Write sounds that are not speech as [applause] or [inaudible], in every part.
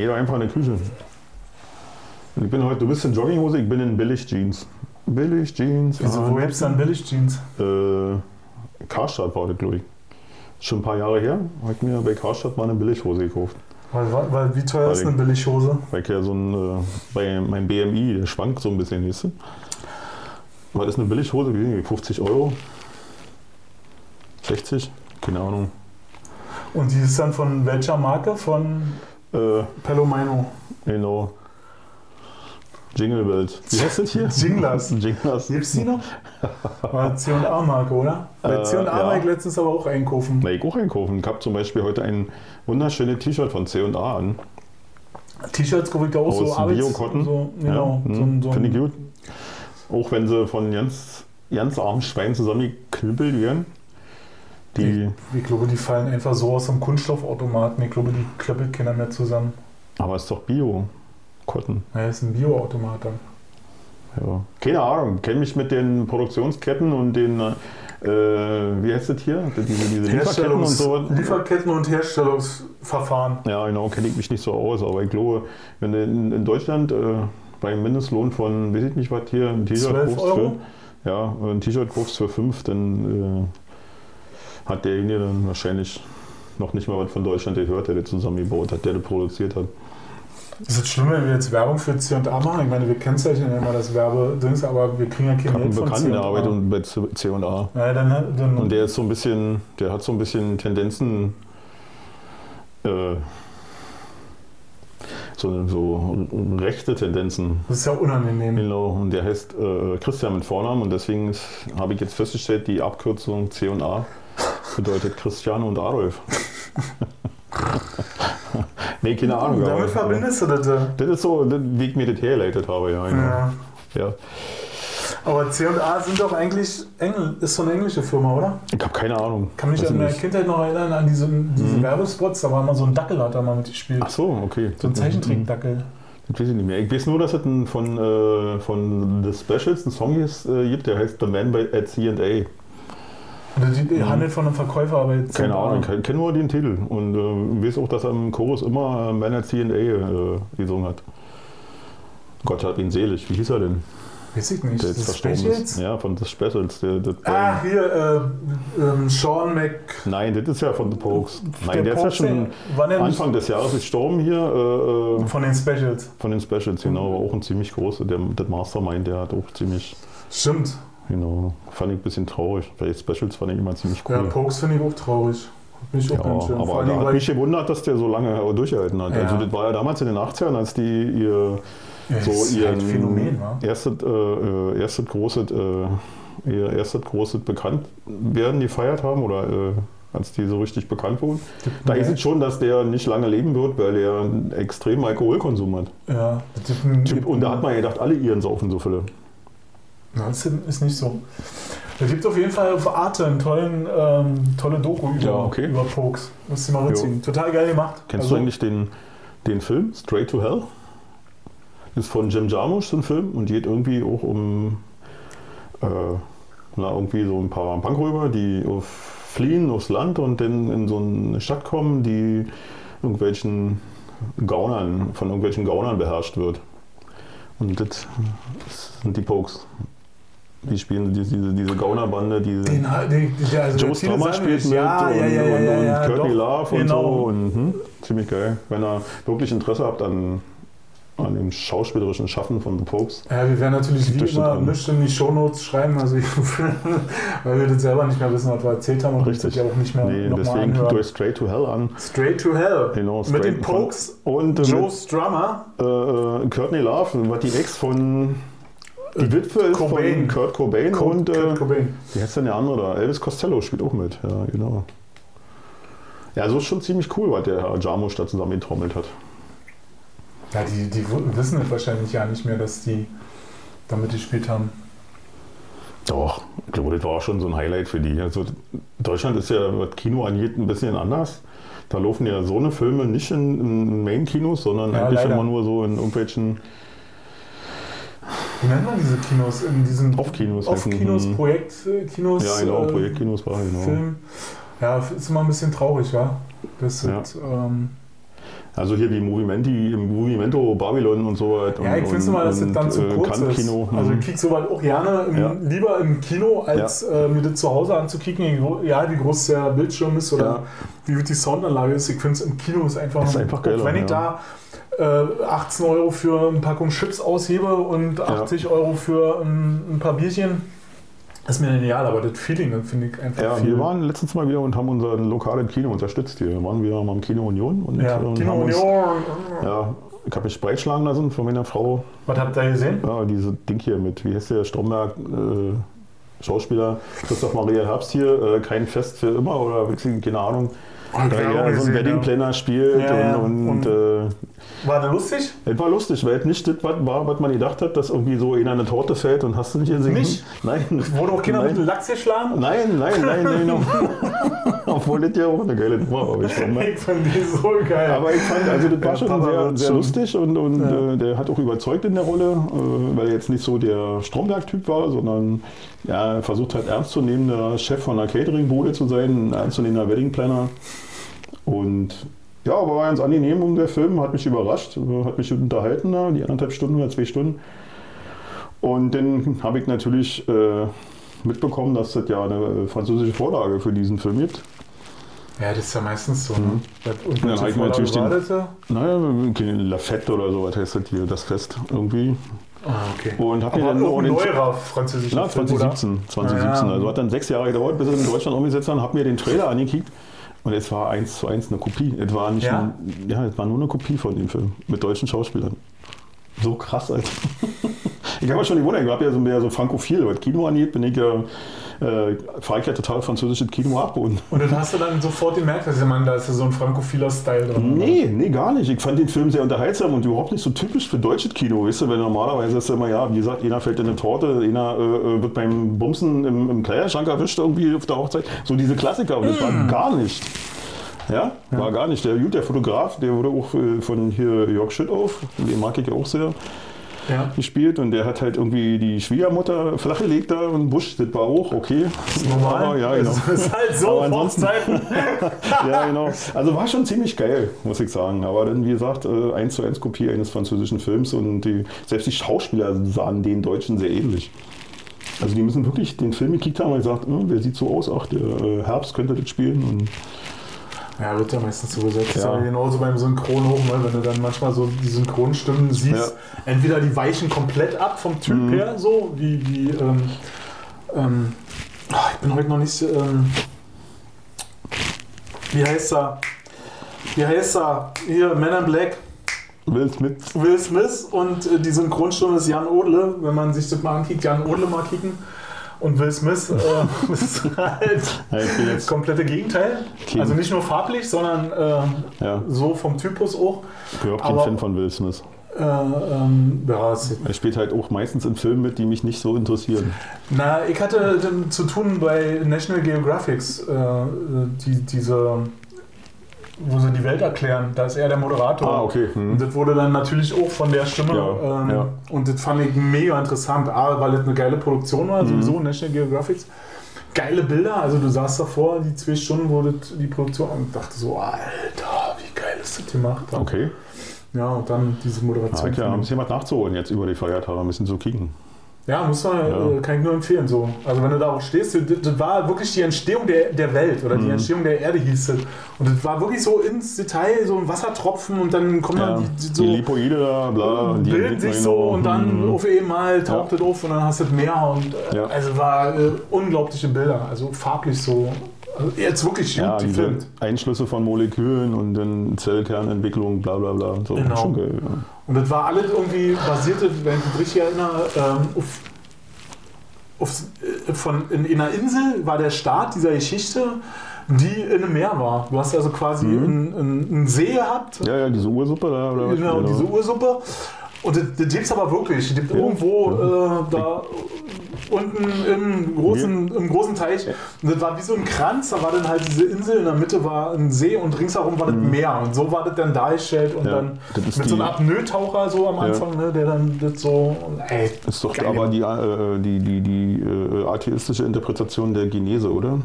Nee, doch einfach in der Küche. Und Ich bin heute, du bist in Jogginghose, ich bin in Billig-Jeans. Billig-Jeans. Wieso, wo gibt's dann Billig-Jeans? Äh, Karstadt war das, glaube ich. Schon ein paar Jahre her, habe ich mir bei Karstadt mal eine Billighose gekauft. Weil, weil, weil wie teuer Weil ist ich- eine Billighose? Weil ich ja so ein, äh, bei meinem BMI, der schwankt so ein bisschen, weißt du? Weil das ist eine Billighose, wie 50 Euro. 60, keine Ahnung. Und die ist dann von welcher Marke? Von Äh, Pelomino. genau. Jingle Bells. Wie heißt das hier? Jinglers. Jinglers. Gibt's die noch? [laughs] War C&A-Marke, oder? Bei Äh, C&A ja. war ich letztens aber auch einkaufen. Na, ich auch einkaufen. Ich habe zum Beispiel heute ein wunderschönes T-Shirt von C&A an. T-Shirts kaufe ich auch so Aus Arbeits... Bio-Cotton. So, genau. Ja, so, hm, so Finde ich gut. Auch wenn sie von ganz, ganz armen Schweinen zusammengeknüppelt werden. Die, Ich glaube, die fallen einfach so aus dem Kunststoffautomaten. Ich glaube, die klöppelt keiner mehr zusammen. aber ist doch Bio. Cotton. Naja, ist ein Bioautomat dann. Ja. Keine Ahnung. Kenne mich mit den Produktionsketten und den, äh, wie heißt das hier? Diese, diese Lieferketten und so. Lieferketten und Herstellungsverfahren. Ja, genau, kenne ich mich nicht so aus, aber ich glaube, wenn du in, in Deutschland äh, bei einem Mindestlohn von, weiß ich nicht was hier, ein T-Shirt 12 kaufst Euro? für, ja, ein T-Shirt kaufst für 5, dann äh, hat derjenige dann wahrscheinlich noch nicht mal was von Deutschland gehört, der das zusammengebaut hat, der das produziert hat. Ist es schlimm, wenn wir jetzt Werbung für C&A machen? Ich meine, wir kennzeichnen ja immer das Werbedings, aber wir kriegen ja kein Ich habe einen Geld von Bekannten, der arbeitet C&A. und bei C&A. Ja, dann, dann, Und der ist so ein bisschen, der hat so ein bisschen Tendenzen, äh, so, so rechte Tendenzen. das ist ja unangenehm. Genau, und der heißt äh, Christian mit Vornamen und deswegen habe ich jetzt festgestellt, die Abkürzung C und A bedeutet Christian und Adolf. [laughs] nee, keine Ahnung. Und aber- damit verbindest du das. Das ist so, das- wie ich mir das hergeleitet habe, ja. Genau. Ja. ja. Aber C&A sind doch eigentlich Engl ist so eine englische Firma, oder? Ich habe keine Ahnung. Kann mich an meiner? Kindheit noch erinnern an diese, diese Mhm. Werbespots, da war mal so ein Dackel, hat da mal mitgespielt. Ach so, okay. So ein Zeichentrickdackel. Das weiß ich nicht mehr. Ich weiß nur, dass es von, äh, von The Specials einen Song ist, äh, gibt, der heißt The Man by, at C&A. Die, die handelt von einem Verkäufer, aber jetzt. Keine Ahnung, ich kenne nur den Titel. Und äh, weiß auch, dass er im Chorus immer äh, Man at C&A äh, gesungen hat. Gott hat ihn selig. Wie hieß er denn? Weiß ich nicht. Der jetzt Das Specials? ist. Ja, von The Specials. Der, der, Ah, hier, äh, ähm, Sean Mc. Nein, das ist ja von The Pokes. Nein, der der, ist ja schon Anfang des Jahres gestorben hier. Äh, äh, von den Specials? von den Specials, genau. War auch ein ziemlich großer. Der, der Mastermind, der hat auch ziemlich, Stimmt. Genau. Fand ich ein bisschen traurig. Weil Specials fand ich immer ziemlich cool. Ja, Pokes finde ich auch traurig. Mich auch Ja, ganz schön. Aber da hat mich gewundert, dass der so lange durchgehalten hat. Ja. Also das war ja damals in den 80ern, als die ihr Ja, so ihren halt Phänomen, erstes, äh, äh, erstes großes, äh, ihr erstes großes Bekanntwerden gefeiert haben oder äh, als die so richtig bekannt wurden. Da Ja. ist es schon, dass der nicht lange leben wird, weil der einen extremen Alkoholkonsum hat. Ja, Typ, und da hat man gedacht, alle ihren saufen so viele. Ja, das ist nicht so. Da gibt auf jeden Fall auf Arte einen tollen, ähm, tolle Doku über, Ja, okay. über Pokes. Musst du mal reinziehen. Total geil gemacht. Kennst Also, du eigentlich den, den Film Straight to Hell? Ist von Jim Jarmusch so ein Film und geht irgendwie auch um äh, na, irgendwie so ein paar Bankräuber, die auf, fliehen aufs Land und dann in so eine Stadt kommen, die irgendwelchen Gaunern, von irgendwelchen Gaunern beherrscht wird. Und das sind die Pokes. Die spielen diese, diese, Gaunerbande, diese. Den, den, der, also Joe Strummer spielt mit ja, und, ja, ja, und, und doch. Love und Genau. so. Und, hm, ziemlich geil. Wenn ihr wirklich Interesse habt an, an dem schauspielerischen Schaffen von The Pokes. Ja, wir werden natürlich wie immer nichts in die Shownotes schreiben, also ich, [laughs] weil wir das selber nicht mehr wissen, was wir erzählt haben und Richtig. ja auch nicht mehr Nee, deswegen guckt euch Straight to Hell an. Straight to Hell. Genau, Mit straight den von- Pokes, Und äh, Joe mit, Strummer. äh, äh, Courtney Love, was die Ex von. Die Witwe ist Cobain. von Kurt Cobain Kurt, und. Äh, Kurt Cobain. wie heißt denn der andere da? Elvis Costello spielt auch mit. Ja, genau. Ja, so ist schon ziemlich cool, was der Herr Jarmusch da zusammen getrommelt hat. Ja, die, die wissen es wahrscheinlich ja nicht mehr, dass die damit gespielt haben. Doch, ich glaube, das war schon so ein Highlight für die. Also Deutschland ist ja, was Kino angeht, ein bisschen anders. Da laufen ja so eine Filme nicht in, in Main-Kinos, sondern Ja, eigentlich leider. immer nur so in irgendwelchen Wie nennt man diese Kinos? In diesen Off-Kinos. Off-Kinos, Mhm. Projektkinos. Ja, genau, äh, Projektkinos war genau. Film. Ja, ist immer ein bisschen traurig, wa? Das Ja. ist, ähm, Also hier wie Movimenti, Movimento, Babylon und so weiter. Ja, ich finde es immer, dass das dann zu äh, kurz ist. Kino. Also Mhm. ich kick sowas auch gerne im, Ja. lieber im Kino, als äh, mir das zu Hause anzukicken. Ja, wie groß der Bildschirm ist oder Ja. wie gut die Soundanlage ist. Ich finde es im Kino ist einfach, Ist einfach geiler, wenn ich ja. da äh, 18 Euro für eine Packung Chips aushebe und 80 Euro für ein, ein paar Bierchen, ist mir egal, aber das Feeling, das finde ich einfach Ja, viel. wir waren letztens mal wieder und haben unser lokales Kino unterstützt hier. Wir waren wieder mal im Kino Union. Und, ja, und Kino haben uns- Union. Ja, ich habe mich breitschlagen lassen von meiner Frau. Was habt ihr gesehen? Ja, diese Ding hier mit, wie heißt der, Stromberg, äh, Schauspieler, Christoph Maria Herbst hier, äh, kein Fest für immer oder keine Ahnung. Da Werbung er so einen gesehen, Wedding ja. Planner spielt Ja, ja. und, und, Und- äh, War der lustig? es war lustig, weil es nicht das war, was man gedacht hat, dass irgendwie so in eine Torte fällt und hast du nicht gesehen? Nicht? Nein. Wurde auch mit nein. dem Lachs geschlagen? Nein, nein, nein, nein. [laughs] Obwohl das ja auch eine geile Nummer war. Ich fand, Ich fand die so geil. aber ich fand, also das war Ja, schon Papa sehr, sehr schon- lustig und, und Ja. äh, der hat auch überzeugt in der Rolle, äh, weil er jetzt nicht so der Stromberg-Typ war, sondern ja, er versucht halt ernst zu nehmen, der Chef von einer Catering-Bude zu sein, ein ernstzunehmender Wedding-Planner. Und ja, aber war ganz angenehm um der Film, hat mich überrascht, hat mich unterhalten, da, die anderthalb Stunden oder zwei Stunden. Und dann habe ich natürlich äh, mitbekommen, dass es ja eine französische Vorlage für diesen Film gibt. Ja, das ist ja meistens so. Ne? Und dann hab ich mir natürlich den-. Naja, La Fête oder so, was heißt das hier, das Fest irgendwie. Ah, okay. Und hab mir dann auch den- neuerer französischer Na, Film, 2017, 2017. Ja. Also hat dann sechs Jahre gedauert, bis sie in Deutschland umgesetzt haben, hab mir den Trailer angekickt. Und es war eins zu eins eine Kopie. Es war nicht Ja? ein, ja, es war nur eine Kopie von dem Film mit deutschen Schauspielern. So krass, Alter. [laughs] Ich habe mir schon gewundert, ich habe ja so mehr so frankophil, was Kino angeht, bin ich ja, äh, fahre ich ja total französisches Kino ab und Und dann hast du dann sofort gemerkt, dass Mann, da ist ja so ein frankophiler Style drin. Nee, nee, gar nicht. Ich fand den Film sehr unterhaltsam und überhaupt nicht so typisch für deutsches Kino. Weißt du, weil normalerweise ist ja immer, ja, wie gesagt, einer fällt in eine Torte, einer äh, äh, wird beim Bumsen im, im Kleiderschrank erwischt irgendwie auf der Hochzeit. So diese Klassiker. Und das war gar nicht. Ja, war gar nicht. Der, der Fotograf, der wurde auch äh, von hier Jörg Schüttauf, den mag ich ja auch sehr, Ja. gespielt. Und der hat halt irgendwie die Schwiegermutter flachgelegt da und Busch, das war auch okay. Normal. Aber, ja, genau. Das ist halt so Hochzeiten. [laughs] ja, genau. Also war schon ziemlich geil, muss ich sagen. Aber dann, wie gesagt, äh, eins zu eins Kopie eines französischen Films und die, selbst die Schauspieler sahen den Deutschen sehr ähnlich. Also die müssen wirklich den Film gekickt haben und gesagt, wer sieht so aus? Ach, der äh, Herbst könnte das spielen. Und Ja, wird ja meistens so gesetzt. Ja. Ja. genauso beim Synchron hoch, ne? wenn du dann manchmal so die Synchronstimmen siehst. Entweder die weichen komplett ab vom Typ Mhm. her, so wie, wie ähm, ähm, ah, ich bin heute noch nicht, ähm, wie heißt er? Wie heißt er? Hier, Man in Black, Will Smith, Will Smith und äh, die Synchronstimme ist Jan Odle. Wenn man sich das mal ankickt, Jan Odle mal kicken. Und Will Smith äh, [laughs] ist halt ich bin das komplette Gegenteil. Kein- Also nicht nur farblich, sondern äh, ja, so vom Typus auch. überhaupt kein Fan von Will Smith. Äh, ähm, ja, Er spielt halt auch meistens in Filmen mit, die mich nicht so interessieren. na, ich hatte zu tun bei National Geographics, äh, die, diese, wo sie die Welt erklären. Da ist er der Moderator. Ah, okay. Hm. Und das wurde dann natürlich auch von der Stimme. Ja, ähm, ja. Und das fand ich mega interessant. A, weil das eine geile Produktion war, Mhm. sowieso National Geographics. Geile Bilder, also du saßt davor, die zwei Stunden wurde die Produktion und dachte so, Alter, wie geil ist das gemacht. Okay. Ja, und dann diese Ja, Moderation. klar, haben Sie jemand nachzuholen jetzt über die Feiertage, ein bisschen zu kicken. Ja, muss man, Ja. Äh, kann ich nur empfehlen. So. Also wenn du da auch stehst, das, war wirklich die Entstehung der, der Welt oder die Mhm. Entstehung der Erde hieß es. Und das war wirklich so ins Detail, so ein Wassertropfen und dann kommen Ja, dann die, die so die Lipoide da, bla. die bilden sich so und dann Hm. auf einmal taucht Ja. das auf und dann hast du das Meer und äh, Ja. also war äh, unglaubliche Bilder, also farblich so. Also jetzt wirklich gut Ja, diese gefilmt. Einschlüsse von Molekülen und dann Zellkernentwicklung, bla bla bla. So. Genau. Geil. Ja. Und das war alles irgendwie basierte, wenn ich mich richtig erinnere, ähm, auf, auf, äh, von, in, in einer Insel war der Start dieser Geschichte, die in einem Meer war. Du hast also quasi Mhm. einen, einen, See gehabt, ja, ja, diese Ursuppe da. Oder was? genau, diese Ursuppe. Und das, das gibt es aber wirklich. Die gibt Ja. irgendwo äh, da unten im großen, im großen Teich. Ja. Und das war wie so ein Kranz, da war dann halt diese Insel, in der Mitte war ein See und ringsherum war das Meer. Und so war das dann dargestellt und Mhm. Ja, dann mit so die- einem Apnoe-Taucher so am Ja. Anfang, ne, der dann das so. Ey, Ist doch Geil. aber die, äh, die, die, die äh, atheistische Interpretation der Genese, oder?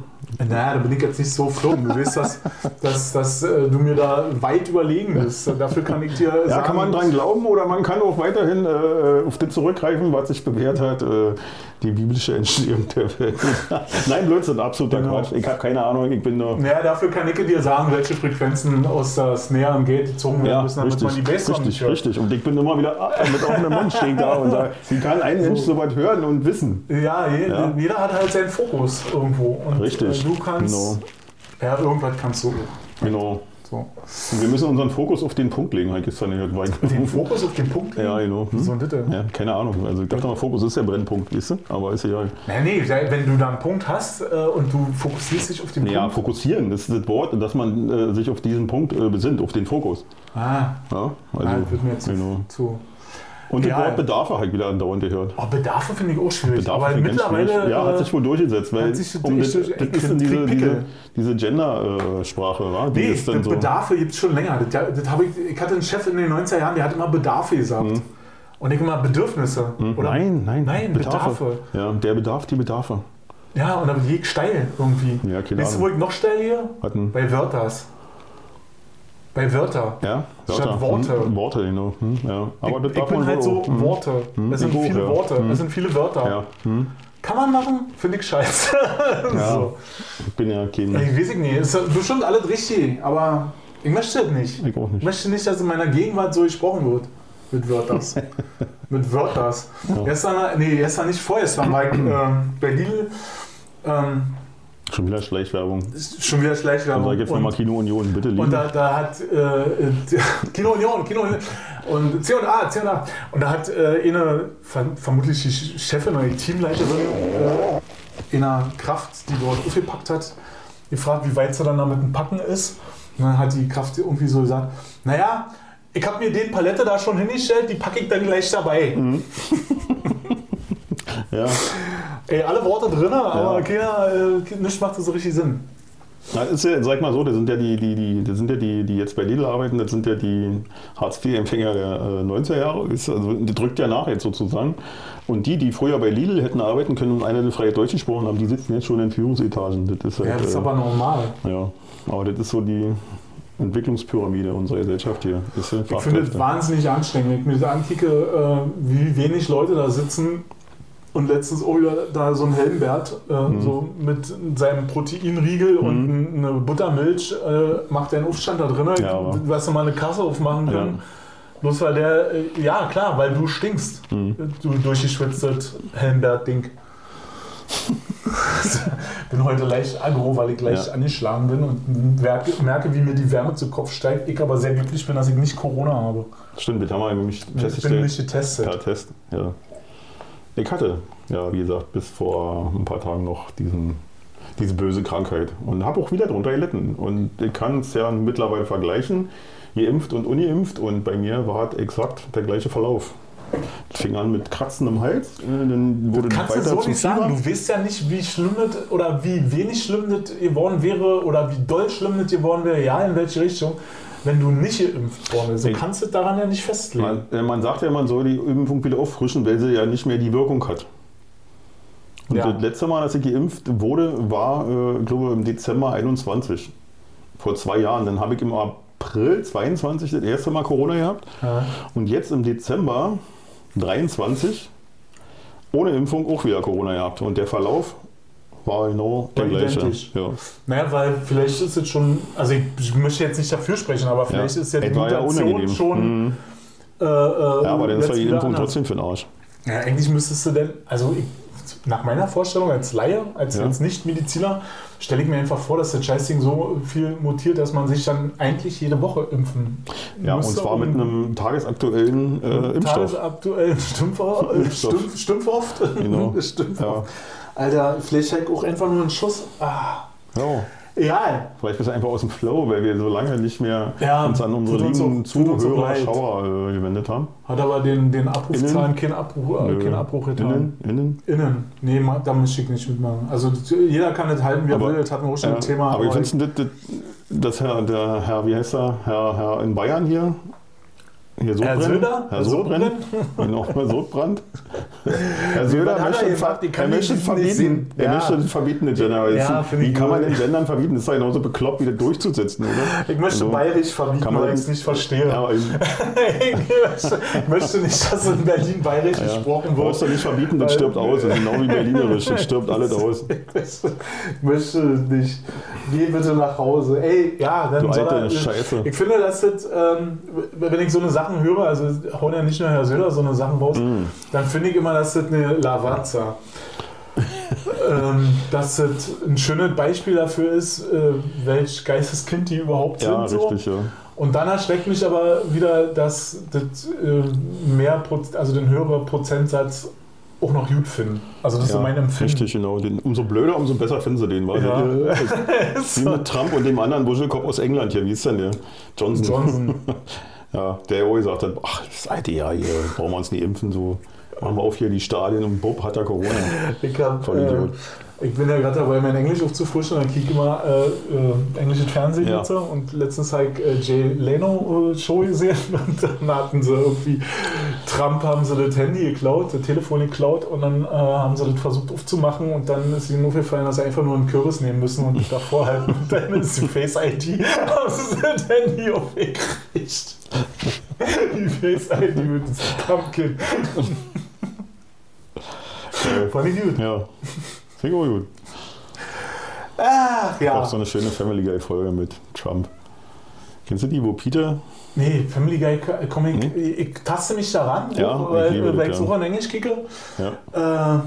Naja, da bin ich jetzt nicht so flogen. Du weißt, dass, dass, dass äh, du mir da weit überlegen bist. Dafür kann ich dir Ja, sagen, kann man dran glauben oder man kann auch weiterhin äh, auf das zurückgreifen, was sich bewährt hat, äh, die biblische Entstehung der Welt. [laughs] Nein, Blödsinn, absoluter Genau. Quatsch. Ich habe keine Ahnung, ich bin nur. Naja, dafür kann ich dir sagen, welche Frequenzen aus das näheren Gate gezogen werden Ja, müssen, damit richtig, man die nicht richtig, hört. richtig. Und ich bin immer wieder ah, mit offenem Mund stehe da und sage, wie kann ein Mensch so was hören und wissen? Ja, je, Ja. jeder hat halt seinen Fokus irgendwo. Und Richtig, äh, du kannst. genau. Ja, irgendwas kannst du. Genau. So. Und wir müssen unseren Fokus auf den Punkt legen, habe ich gestern gehört. Weil- [laughs] Den Fokus auf den Punkt legen? Ja, genau. Hm? So ein Ditte. Ja, keine Ahnung. Also ich dachte mal, Fokus ist der Brennpunkt, weißt du? Aber ist egal. Nee, nee, wenn du da einen Punkt hast äh, und du fokussierst dich auf den Ja, Punkt. fokussieren, das ist das Wort, dass man äh, sich auf diesen Punkt äh, besinnt, auf den Fokus. Ah, Ja, also, ah, das wird mir jetzt genau. zu. Und das Ja. Wort Bedarf habe ich wieder andauernd gehört. Oh, Bedarfe finde ich auch schwierig. Bedarf aber ich mittlerweile. schwierig. Ja, hat äh, sich wohl durchgesetzt, weil sich um das, durch- das ich ist dann krieg diese, diese, diese Gender-Sprache, war? Die Nee, ist dann das so. Bedarfe gibt es schon länger. Das, das ich, ich hatte einen Chef in den 90er Jahren, der hat immer Bedarfe gesagt. Und ich immer Bedürfnisse. Oder Hm. Nein, nein, Nein, Bedarfe. Ja, der Bedarf, die Bedarfe. Ja, und dann gehe ich steil irgendwie. Ja, keine Weißt du, wo ich noch steil gehe? Hatten, Bei Wörters. Bei Wörter. ja, Statt Worte. Hm, Worte, genau. Hm, ja. Aber das ich, darf ich bin halt so auch. Hm. Worte. Es sind ich auch, viele ja. Worte. Hm. Es sind viele Wörter. Ja, hm. Kann man machen? Finde ich scheiße. [laughs] Ja. so. Ich bin ja kein. Ich weiß ich nicht. Ist bestimmt alles richtig, aber ich möchte das nicht. Ich auch Ich nicht. möchte nicht, dass in meiner Gegenwart so gesprochen wird. Mit Wörters. [laughs] Mit Wörters. Gestern, nee, gestern nicht vorgestern war ich ähm, bei Lidl. Ähm, Schon wieder Schleichwerbung. schon wieder Schleichwerbung. sag ich jetzt nochmal Kino Union, bitte Und lieben. da, da hat äh, [laughs] Kino Union, Kino Union und C&A, C&A. Und da hat äh, eine, ver vermutlich die Chefin oder die Teamleiterin äh, einer Kraft, die dort aufgepackt hat, gefragt, wie weit sie dann damit dem Packen ist. Und dann hat die Kraft irgendwie so gesagt, naja, ich habe mir den Palette da schon hingestellt, die packe ich dann gleich dabei. Mhm. [laughs] Ja. Ey, alle Worte drin, aber keiner, äh, nichts macht so richtig Sinn. Na, ist ja, sag mal so, das sind ja die, die, die, das sind ja die, die jetzt bei Lidl arbeiten, das sind ja die Hartz-IV-Empfänger der äh, 90er Jahre. Ist, also, die drückt ja nach jetzt sozusagen. Und die, die früher bei Lidl hätten arbeiten können und einer den freie Deutsch gesprochen haben, die sitzen jetzt schon in Führungsetagen. Das ist halt, Ja, das ist äh, aber normal. ja. aber das ist so die Entwicklungspyramide unserer Gesellschaft hier. Das Ich finde es wahnsinnig anstrengend, wenn ich mir so ankicke, äh, wie wenig Leute da sitzen und letztens auch wieder da so ein Helmbert äh, Mhm. so mit seinem Proteinriegel und eine Buttermilch äh, macht der einen Aufstand da drin, Ja, was du mal eine Kasse aufmachen Ja. können. Bloß weil der, äh, ja klar, weil du stinkst, Mhm. du durchgeschwitztes Helmbert-Ding. [laughs] bin heute leicht aggro, weil ich gleich Ja. angeschlagen bin und merke, wie mir die Wärme zu Kopf steigt. Ich aber sehr glücklich bin, dass ich nicht Corona habe. Stimmt, das haben wir nämlich Ich bin nicht getestet. Ja, Test, ja. Ich hatte, ja, wie gesagt, bis vor ein paar Tagen noch diesen, diese böse Krankheit und habe auch wieder darunter gelitten. Und ich kann es ja mittlerweile vergleichen, geimpft und ungeimpft. Und bei mir war es exakt der gleiche Verlauf. Es fing an mit kratzendem Hals, äh, dann wurde du weiter so nicht sagen. Du weißt ja nicht, wie schlimm das oder wie wenig schlimm das geworden wäre oder wie doll schlimm das geworden wäre, ja, in welche Richtung, wenn du nicht geimpft worden bist. Du Ich- kannst du daran ja nicht festlegen. Man, äh, man sagt ja, man soll die Impfung wieder auffrischen, weil sie ja nicht mehr die Wirkung hat. Und Ja. das letzte Mal, dass ich geimpft wurde, war, äh, ich glaube, im Dezember 21. Vor zwei Jahren. Dann habe ich im April 22 das erste Mal Corona gehabt. Ja. Und jetzt im Dezember 23 ohne Impfung auch wieder Corona gehabt. Und der Verlauf genau der War gleiche. Ja. Naja, weil vielleicht ist es schon, also ich, ich möchte jetzt nicht dafür sprechen, aber vielleicht ist ja die ja Mutation unangenehm. schon. Mhm. Äh, äh, Ja, aber dann ist ja jetzt Impfung anders. trotzdem für den Arsch. Ja, eigentlich müsstest du denn, also ich, nach meiner Vorstellung als Laie, als, Ja. als Nicht-Mediziner, stelle ich mir einfach vor, dass das Scheißding so viel mutiert, dass man sich dann eigentlich jede Woche impfen Ja, und zwar mit einem tagesaktuellen äh, Impfstoff. tagesaktuellen Stümpfer, äh, [laughs] Impfstoff. Stumpf, Stümpfhoft. Genau. [laughs] Stümpfhoft. Alter, vielleicht halt auch einfach nur ein Schuss. Ah, Ja. egal. Vielleicht bist du einfach aus dem Flow, weil wir so lange nicht mehr Ja, uns an unsere uns lieben uns auch Zuhörer, leid. Schauer äh, gewendet haben. Hat aber den, den Abrufzahlen keinen Abbruch, äh, Nö. keinen Abbruch getan. Innen, innen. Innen. Nee, da möchte ich nicht mitmachen. Also jeder kann das halten, wie er will. Das hatten wir auch schon Ja, ein Thema. aber wie aber findest du das, das, das Herr, der Herr, wie heißt er, Herr, Herr in Bayern hier, Herr Sodbrennen? Söder? Herr Sodbrennen? [laughs] Genau, Herr Sodbrand. Herr Söder er möchte, gemacht? Ich er kann möchte verbieten. Er Ja. möchte verbieten, den Gender. Ja, Wie kann man den Gendern verbieten? Das ist ja genauso bekloppt, wie das durchzusetzen, oder? Ich möchte Also, bayerisch verbieten, kann man- weil ich es nicht verstehe. Ja, ich, ich, möchte, ich möchte nicht, dass in Berlin bayerisch ja. gesprochen Brauchst du wird. nicht verbieten, das stirbt aus. Das ist genau wie Berlinerisch, das stirbt alles [laughs] aus. Ich möchte nicht. Geh bitte nach Hause. Ey, ja, dann Du soll alte er, Scheiße. Ich finde, dass das, ähm, wenn ich so eine Sachen höre, also hauen ja nicht nur Herr Söder so eine Sachen raus, Mm. dann finde ich immer, dass das eine Lavazza. [laughs] ähm, dass das ein schönes Beispiel dafür ist, äh, welch Geisteskind die überhaupt Ja, sind. So. richtig, ja. Und dann erschreckt mich aber wieder, dass das äh, mehr, Proz- also den höheren Prozentsatz auch noch gut finden. Also das ist so ja, mein Empfinden. Richtig, genau. Den, umso blöder, umso besser finden sie den. Weil Ja. [laughs] Wie mit Trump und dem anderen Wuschelkopf aus England hier. Wie ist denn der? Johnson. Johnson. [laughs] Ja, der auch gesagt hat, ach, das alte Jahr hier, brauchen wir uns nicht impfen, so machen wir auf hier die Stadien und Bob hat er Corona. [laughs] Ich, hab, Voll äh, Idiot. Ich bin ja gerade dabei, mein Englisch aufzufrischen. Dann kicke ich immer äh, äh, englisches Fernsehen Ja. jetzt. Und letztens habe ich äh, Jay Leno äh, Show gesehen. [laughs] Und dann hatten sie irgendwie, Trump haben sie das Handy geklaut, das Telefon geklaut. Und dann äh, haben sie das versucht aufzumachen. Und dann ist ihnen aufgefallen, dass sie einfach nur einen Kürbis nehmen müssen und [laughs] davor halten. Und dann ist die Face-ID. Haben sie das Handy aufgekriegt. Die Face-ID mit dem Pumpkin. Fand ich gut. ja, finde ich gut. Ach ja. Auch so eine schöne Family Guy Folge mit Trump. Kennst du die, wo Peter? Nee, Family Guy komm ich, Nee? ich, ich taste mich daran, Ja, ich weil, liebe weil das, ich ja. so an Englisch kicke. Ja, Äh,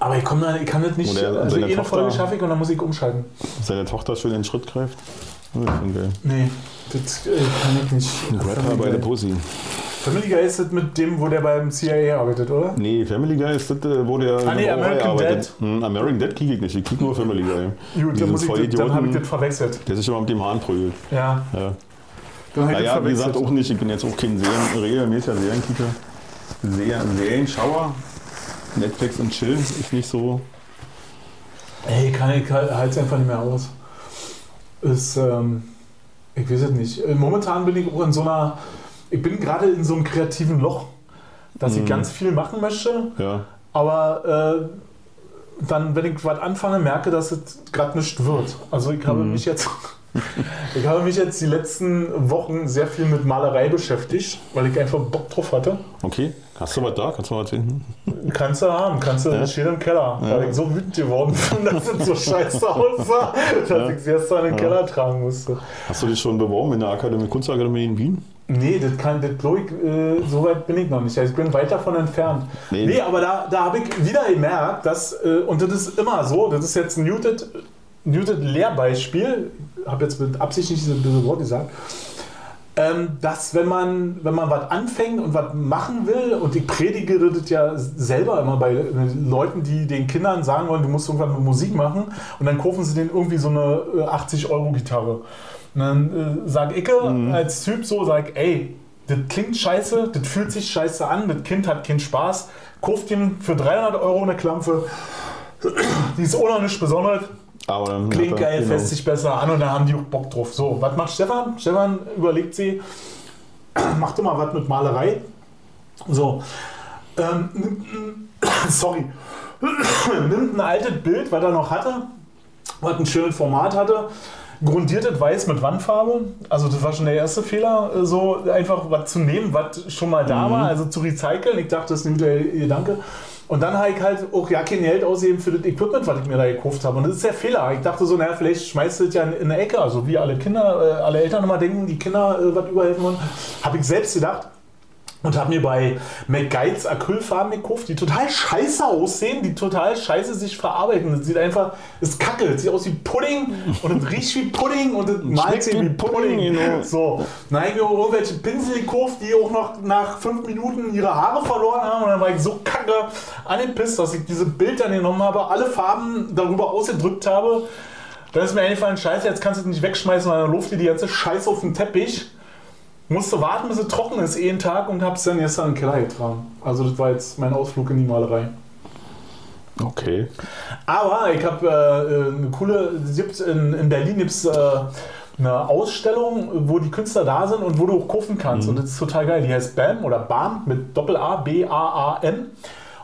aber ich, komm da, ich kann das nicht. Oder also eine Tochter- Folge schaffe ich und dann muss ich umschalten. seine Tochter schön in den Schritt greift. Ja, das ist geil. Nee, das äh, kann ich nicht. Rapper bei der. Pussy. Family Guy ist das mit dem, wo der beim CIA arbeitet, oder? Nee, Family Guy ist das, äh, wo der. Ah, nee, American arbeitet. Hm, American Dad kick ich nicht, ich kick nur Family Guy. [laughs] Gut, dann, ich, dann habe ich das verwechselt. Der sich immer mit dem Hahn prügelt. Ja, Ja. Naja, wie gesagt, auch nicht. Ich bin jetzt auch kein Serien, regelmäßiger Serienkicker. Serien, Serienschauer. Netflix und Chill ist nicht so. Ey, kann ich halte es einfach nicht mehr aus. Ist, ähm, ich weiß es nicht. Äh, Momentan bin ich auch in so einer, ich bin gerade in so einem kreativen Loch, dass ich Mhm. ganz viel machen möchte, Ja. aber äh, dann, wenn ich was anfange, merke, dass es gerade nicht wird. Also ich habe Mhm. mich jetzt, [laughs] ich habe mich jetzt die letzten Wochen sehr viel mit Malerei beschäftigt, weil ich einfach Bock drauf hatte. Okay. Hast du was da? Kannst du mal erzählen? Kannst du haben, kannst du, Ja? steht im Keller. Ja. Weil ich so wütend geworden bin, [laughs] dass es so scheiße [laughs] aussah, dass Ja. ich es erst in den Ja. Keller tragen musste. Hast du dich schon beworben in der Akademie, Kunstakademie in Wien? Nee, das kann, das glaub ich, äh, so weit bin ich noch nicht. Also ich bin weit davon entfernt. Nee. Nee, aber da, da habe ich wieder gemerkt, dass, äh, und das ist immer so, das ist jetzt ein muted, muted Lehrbeispiel, habe jetzt mit Absicht nicht dieses böse Wort gesagt, ähm, dass wenn man, wenn man was anfängt und was machen will, und ich predige das ja selber immer bei äh, Leuten, die den Kindern sagen wollen, du musst irgendwann mit Musik machen, und dann kaufen sie denen irgendwie so eine äh, 80-Euro-Gitarre. Und dann äh, sage ich als Typ so, sag, ey, das klingt scheiße, das fühlt sich scheiße an, das Kind hat keinen Spaß, kauft ihm für 300 Euro eine Klampe, [clears throat] die ist ohne nichts Besonderes, Aber dann klingt geil, genau. fässt sich besser an und da haben die auch Bock drauf. So, was macht Stefan? Stefan überlegt sie, [clears throat] mach doch mal was mit Malerei. So, ähm, [clears throat] sorry, nimmt ein altes Bild, was er noch hatte, was ein schönes Format hatte, grundiert es weiß mit Wandfarbe. Also das war schon der erste Fehler, äh, so einfach was zu nehmen, was schon mal da Mhm. war, also zu recyceln. Ich dachte, das ist ein guter Gedanke. Und dann habe ich halt auch ja kein Geld ausgeben für das Equipment, was ich mir da gekauft habe. Und das ist der Fehler. Ich dachte so, naja, vielleicht schmeißt du das ja in, in eine Ecke. Also wie alle Kinder, äh, alle Eltern immer denken, die Kinder äh, was überhelfen wollen. Habe ich selbst gedacht. Und habe mir bei McGuides Acrylfarben gekauft, die total scheiße aussehen, die total scheiße sich verarbeiten. Das sieht einfach, ist kacke, das sieht aus wie Pudding und es riecht wie Pudding und es malt sich wie wie Pudding, genau. So, dann habe ich mir irgendwelche Pinsel gekauft, die auch noch nach fünf Minuten ihre Haare verloren haben. Und dann war ich so kacke angepisst, dass ich diese Bild dann genommen habe, alle Farben darüber ausgedrückt habe. Dann ist mir eingefallen, scheiße, jetzt kannst du es nicht wegschmeißen, weil dann läuft dir die ganze Scheiße auf den Teppich. Musste warten, bis es trocken ist, jeden Tag und hab's dann gestern in den Keller getragen. Also das war jetzt mein Ausflug in die Malerei. Okay. Aber ich habe äh, eine coole, es gibt in, in Berlin gibt's, äh, eine Ausstellung, wo die Künstler da sind und wo du auch kaufen kannst. Mhm. Und das ist total geil. Die heißt BAM oder BAM mit Doppel-A, B-A-A-M.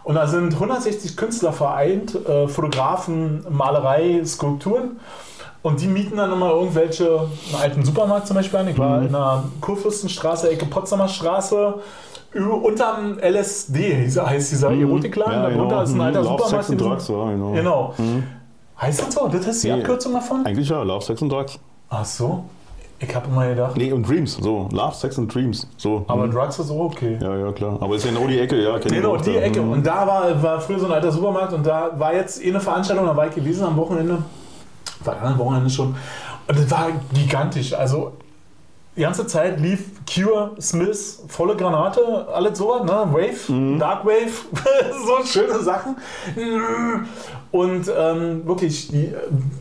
Und da sind 160 Künstler vereint, äh, Fotografen, Malerei, Skulpturen. Und die mieten dann immer irgendwelche, einen alten Supermarkt zum Beispiel an. Ich Mhm. war in der Kurfürstenstraße, Ecke Potsdamer Straße. Unterm LSD heißt dieser Erotikladen. Darunter ist ein alter Mhm. Love, Supermarkt. Die Drugs, ja, genau. Genau. Heißt das so? Das ist die Nee. Abkürzung davon? Eigentlich ja, Love, Sex and Drugs. Ach so. Ich habe immer gedacht. Nee, und Dreams, so. Love, Sex and Dreams, so. Aber Mhm. Drugs ist auch okay. Ja, ja, klar. Aber ist ja genau die Ecke, ja. Genau, die. Ecke. Mhm. Und da war, war früher so ein alter Supermarkt und da war jetzt eh eine Veranstaltung, da war ich gewesen am Wochenende. War am Wochenende schon. Und das war gigantisch. Also die ganze Zeit lief Cure, Smith, volle Granate, alles sowas, ne? Wave, Mhm. Dark Wave, [laughs] so schöne Sachen. Und ähm, wirklich, die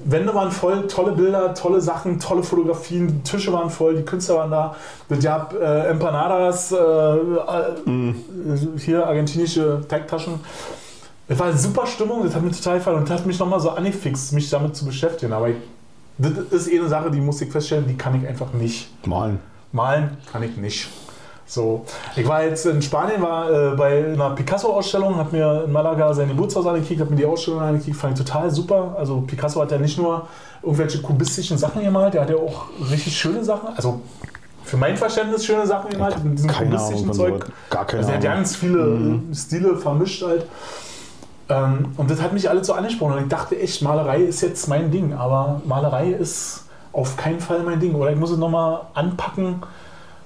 Wände waren voll, tolle Bilder, tolle Sachen, tolle Fotografien, die Tische waren voll, die Künstler waren da. Es gab äh, Empanadas, äh, äh, hier argentinische Teigtaschen. Es war eine super Stimmung, das hat mir total gefallen und hat mich nochmal so angefixt, mich damit zu beschäftigen. Aber ich, das ist eh eine Sache, die muss ich feststellen, die kann ich einfach nicht. Malen. Malen kann ich nicht. So, ich war jetzt in Spanien, war äh, bei einer Picasso-Ausstellung, habe mir in Malaga sein Geburtshaus angekickt, habe mir die Ausstellung angekickt, fand ich total super. Also Picasso hat ja nicht nur irgendwelche kubistischen Sachen gemalt, der hat ja auch richtig schöne Sachen, also für mein Verständnis schöne Sachen gemalt, mit diesem Ahnung kubistischen von Zeug. Gar keine Also er hat Ahnung. ganz viele äh, Stile vermischt halt. Ähm, und das hat mich alles so angesprochen. Und ich dachte echt, Malerei ist jetzt mein Ding. Aber Malerei ist auf keinen Fall mein Ding. Oder ich muss es nochmal anpacken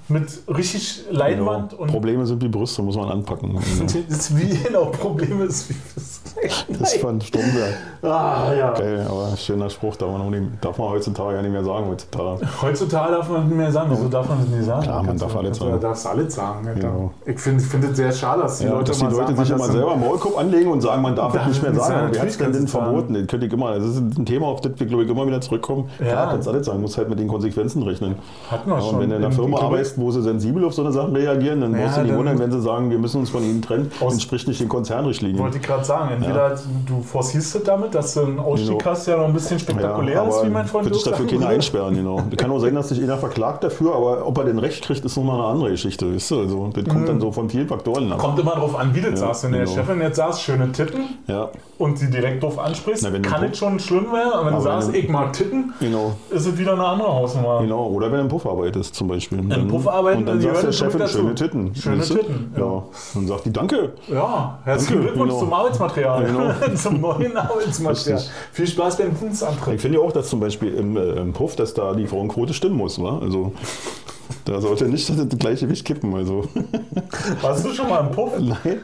mit richtig Leinwand. Genau. Und Probleme sind wie Brüste, muss man anpacken. [laughs] das ist wie genau Probleme ist wie das. Das fand Stromberg. Ah, ja. Geil, aber schöner Spruch, darf man, auch nicht, darf man heutzutage ja nicht mehr sagen. Heutzutage. Heutzutage darf man nicht mehr sagen. Wieso darf man das nicht sagen? Klar, man Kannst darf alles sagen. darfst alles sagen. Genau. Ich finde ich find es sehr schade, dass die Ja, Leute, dass die mal Leute sagen, sich man immer selber Maulkorb anlegen und sagen, man darf Darf das nicht mehr sagen. sagen, Wer hat es denn natürlich denn verboten? Das könnte ich immer. Das ist ein Thema, auf das wir, glaube ich, immer wieder zurückkommen. Ja. Klar, kannst alles sagen, musst halt mit den Konsequenzen rechnen. Hatten wir Ja, schon. und wenn du in einer Firma im- arbeitest, wo sie sensibel auf so eine Sachen reagieren, dann Ja, brauchst du nicht wundern, wenn sie sagen, wir müssen uns von ihnen trennen, entspricht nicht den Konzernrichtlinien. Wollte ich gerade sagen, entweder du forcierst es damit, dass du einen Ausstieg Genau. hast, der noch ein bisschen spektakulär ist, wie mein Freund wird dich Dirk dafür keiner würde. einsperren, genau. Kann auch sein, dass sich einer verklagt dafür, aber ob er den Recht kriegt, ist nochmal eine andere Geschichte. Weißt du? also, das kommt dann so von vielen Faktoren ab. Kommt immer drauf an, wie du Ja, sagst. Wenn der genau. Chefin jetzt sagst, schöne Titten Ja, und sie direkt drauf ansprichst, Na, du kann es schon schlimm werden. Aber wenn du Aber sagst, wenn- ich mag Titten, genau. ist es wieder eine andere Hausnummer. Genau, oder wenn du im Puff arbeitest zum Beispiel. Im Puff arbeiten, und dann die sagt der Chefin, dazu. schöne Titten. Schöne weißt du? Titten, ja. Ja. Dann sagt die, danke. Ja, herzlichen Danke, Glückwunsch genau. zum Arbeitsmaterial. Genau. [laughs] zum neuen Arbeitsmaterial. Richtig. Viel Spaß beim Ich Dienstantritt. finde ja auch, dass zum Beispiel im, äh, im Puff, dass da die Frauenquote stimmen muss. Wa? Also da sollte nicht das Gleichgewicht kippen. Also [laughs] Warst du schon mal im Puff? nein,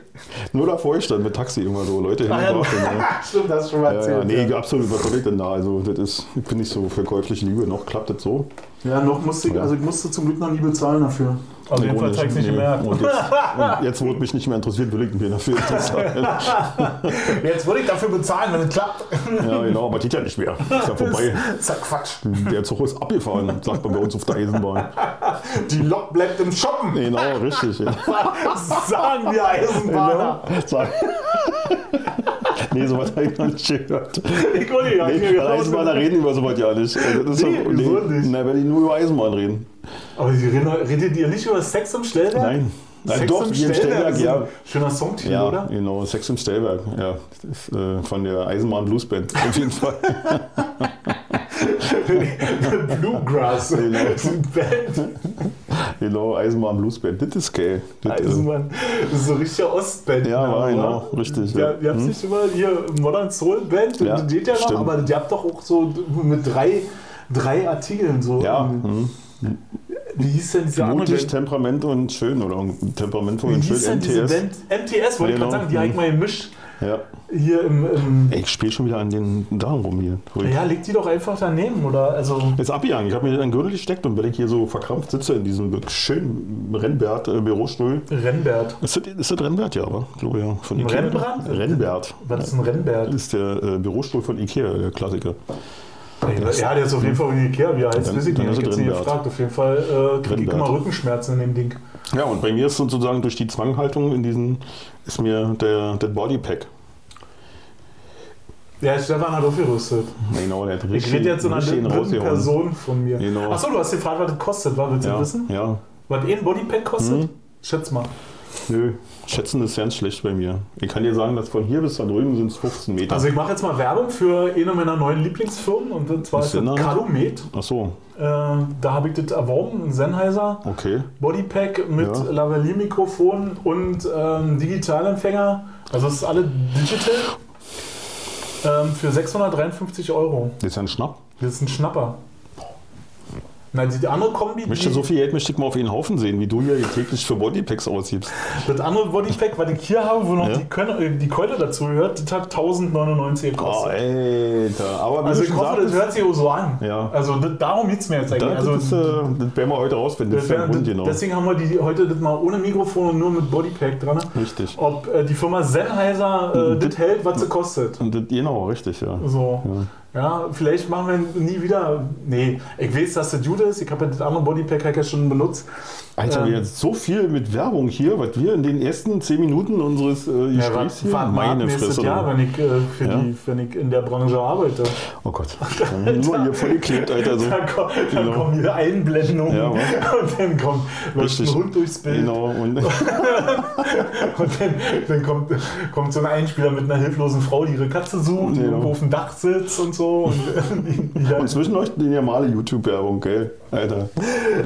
nur davor ich stand mit Taxi immer so Leute hin Ah, und ja, raus. ne? [laughs] Stimmt, das schon mal Ja, ja, erzählt. nee, absolut, ich denn da? Also, das ist, ich bin nicht so für käufliche Liebe. Noch klappt das so. Ja, noch musste ich, also ich musste zum Glück noch nie bezahlen dafür. Auf jeden Fall zeig's nicht nee. mehr. Und jetzt, und jetzt, es mich nicht mehr interessiert, will ich mir dafür bezahlen. [laughs] Jetzt würde ich dafür bezahlen, wenn es klappt. Ja, genau, aber geht ja nicht mehr. Ist ja vorbei. ist ja Quatsch. Der Zug ist abgefahren, sagt man bei uns auf der Eisenbahn. Die Lok bleibt im Shoppen, Genau, richtig. Ja. [laughs] sagen wir Eisenbahner. Genau. Nee, sowas habe ich noch nicht gehört. Ich Nee, nicht weil Eisenbahner reden über sowas ja nicht. Also das ist Nee, ja- wieso nicht? Na, wenn die nur über Eisenbahn reden. Aber Sie reden, redet ihr nicht über Sex im Stellwerk? Nein. Nein, Sex doch, im Stellwerk, ja. Schöner Songtitel, Ja, oder? genau, Sex im Stellwerk. Ja, ist, äh, von der Eisenbahn Blues Band. [laughs] Auf jeden Fall. Bluegrass. [laughs] Genau. Band. genau, Eisenbahn Blues Band. Das ist geil. Das, äh, Eisenbahn. Das ist so richtiger Ostband. Ja, war genau, richtig, Ja, ihr habt Hm. nicht immer hier Modern Soul Band, Ja, das geht ja noch, aber ihr habt doch auch so mit drei, drei Artikeln so. ja, hm. Wie hieß denn diese andere mutig, Band? Temperament und schön oder Temperamentvoll Wie und schön, MTS. MTS, wollte ich Genau. gerade sagen, die habe ich Hm. mal gemischt. Ja. Hier im, im Ey, ich spiele schon wieder an den Darm rum hier. Ruhig. ja, leg die doch einfach daneben, oder? Also, Ist abgegangen. Ich habe mir den Gürtel gesteckt und wenn ich hier so verkrampft sitze in diesem schönen Rennbert-Bürostuhl. Rennbert. Ist das, ist das Rennbert, ja, aber? Ich glaube ja. Von Ikea. Rembrandt? Rennbert. Was ist ein Rennbert? Das ist der äh, Bürostuhl von Ikea, der Klassiker. Ja, der ist auf jeden Fall Ikea, wie er heißt, weiß ich nicht. Ich er jetzt Rennbert. gefragt. Auf jeden Fall äh, kriege ich immer Rückenschmerzen in dem Ding. Ja, und bei mir ist sozusagen durch die Zwanghaltung in diesen, ist mir der, der Bodypack. Ja, Stefan hat aufgerüstet. Genau, der hat Ich richtig, rede jetzt in einer dritten. Person von mir. Genau. Achso, du hast gefragt, was das kostet, war? Willst du Ja, wissen? ja. Was eh ein Bodypack kostet? Mhm. Schätz mal. Nö, schätzen ist ganz schlecht bei mir. Ich kann dir sagen, dass von hier bis da drüben sind es 15 Meter. Also ich mache jetzt mal Werbung für eine meiner neuen Lieblingsfirmen und zwar Was ist das? Calumet. Ach so, Äh, da habe ich das erworben, ein Sennheiser okay. Bodypack mit Ja. Lavalier-Mikrofon und ähm, Digitalempfänger. Also es ist alle digital. Ähm, für 653 Euro. Das ist ja ein Schnapp. Das ist ein Schnapper. Na, die andere Kombi, Ich möchte so viel Geld möchte ich mal auf einen Haufen sehen, wie du hier täglich für Bodypacks ausgibst. das andere Bodypack, was ich hier habe, wo noch Ja. die, Keule, äh, die Keule dazu gehört, das hat 1099 Oh, gekostet. Alter. Aber also ich hoffe, das hört sich auch so an. Ja. Also das, darum geht es mir jetzt eigentlich. das, also, ist, äh, das werden wir heute rausfinden. Das das wär, das, genau. Deswegen haben wir die heute das mal ohne Mikrofon und nur mit Bodypack dran. Richtig. Ob äh, die Firma Sennheiser äh, das Das- hält, was sie kostet. Und das, genau, richtig, ja. So. Ja. Ja, vielleicht machen wir nie wieder. Nee, ich weiß, dass das gut ist. Ich habe ja das andere Bodypack halt schon benutzt. Alter, Ähm. wir jetzt so viel mit Werbung hier, was wir in den ersten 10 Minuten unseres äh, Ja, Gesprächs hier. warten wir ab Meine Fresse. Jahr, wenn ich, äh, für Ja. die, wenn ich in der Branche arbeite. Oh Gott. [laughs] Nur hier voll geklebt, Alter. So. Dann, kommt, dann Genau. kommen hier Einblendungen Ja, was? [laughs] und dann kommt ein. Hund durchs Bild Genau. Und, [laughs] und dann, dann kommt, kommt so ein Einspieler mit einer hilflosen Frau, die ihre Katze sucht, die Genau. irgendwo auf dem Dach sitzt und so. Und, die, die und zwischen euch die normale YouTube-Werbung, gell? Alter.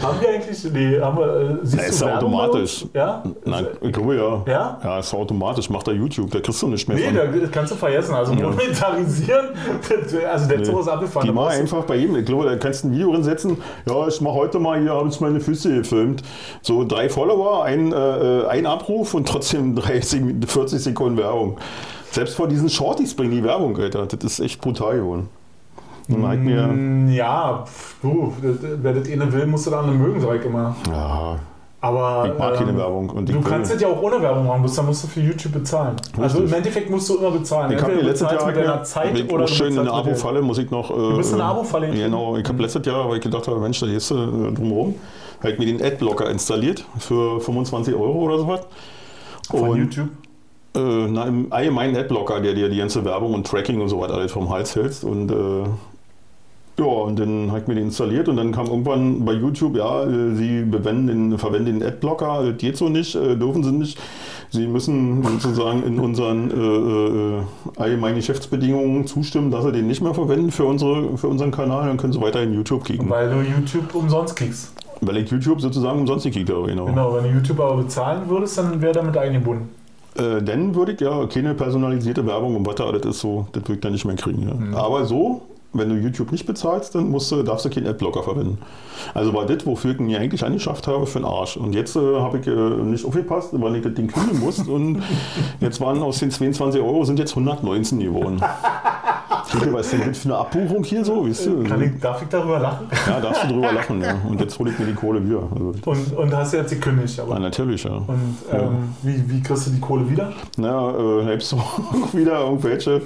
haben wir eigentlich, nee, haben wir, äh, siehst Na, ist ja automatisch. Ja? Nein, ich glaube ja. Ja? Ja, ist automatisch. Macht er YouTube. Da kriegst du nicht mehr Nee, von. da das kannst du vergessen. Also monetarisieren, [laughs] also der hat sowas abgefahren. Die Da mal einfach bei jedem. Ich glaube, da kannst du ein Video hinsetzen. Ja, ich mache heute mal hier, habe ich meine Füße gefilmt. So drei Follower, ein, äh, ein Abruf und trotzdem [laughs] 30, 40 Sekunden Werbung. Selbst vor diesen Shorties bringen die Werbung, Alter. Das ist echt brutal geworden. Man hat mir, Ja, pf, du, das- wer das eine will, musst du da andere mögen, sag ich immer. ja, Aber ich mag keine ähm, Werbung. Und Du ich kannst das ja auch ohne Werbung machen, dann musst du für YouTube bezahlen. Also im Endeffekt musst du immer bezahlen. Ich habe letztes Jahr mit deiner Zeit ich oder muss schön in eine. Abo-Falle, muss ich noch. Du bist in eine Abo-Falle Genau, ich habe letztes Jahr, weil ich gedacht habe, Mensch, da gehst du äh, drumherum, halt mir den Adblocker installiert für 25 Euro oder sowas. Von Und, YouTube. Äh, na, im allgemeinen Adblocker, der dir die ganze Werbung und Tracking und so weiter alles vom Hals hältst. Und äh, ja, und dann habe ich mir den installiert und dann kam irgendwann bei YouTube, ja, äh, sie den, verwenden den Adblocker, das geht so nicht, äh, dürfen sie nicht. Sie müssen sozusagen in unseren äh, äh, allgemeinen Geschäftsbedingungen zustimmen, dass sie den nicht mehr verwenden für, unsere, für unseren Kanal, dann können sie weiterhin YouTube kicken. Weil du YouTube umsonst kriegst. Weil ich YouTube sozusagen umsonst gekickt habe, genau. Genau, wenn du YouTube aber bezahlen würdest, dann wäre damit eingebunden. Äh, dann würde ich ja keine personalisierte Werbung und was da alles ist so, das würde ich dann nicht mehr kriegen. Ja. Mhm. Aber so, wenn du YouTube nicht bezahlst, dann musst du, darfst du keinen Adblocker verwenden. Also war das, wofür ich ihn mir eigentlich angeschafft habe, für den Arsch. Und jetzt äh, habe ich äh, nicht aufgepasst, weil ich das Ding kündigen musste. Und [laughs] jetzt waren aus den 22 Euro sind jetzt 119 geworden. [laughs] Ist denn das für eine Abbuchung hier so? Weißt du? Kann ich, darf ich darüber lachen? Ja, darfst du drüber lachen. Ja. Und jetzt hole ich mir die Kohle wieder. Also, Und, und hast jetzt gekündigt. Aber. ja, natürlich, ja. Und ähm, wie, wie kriegst du die Kohle wieder? Na, äh, selbst [laughs] wieder irgendwelche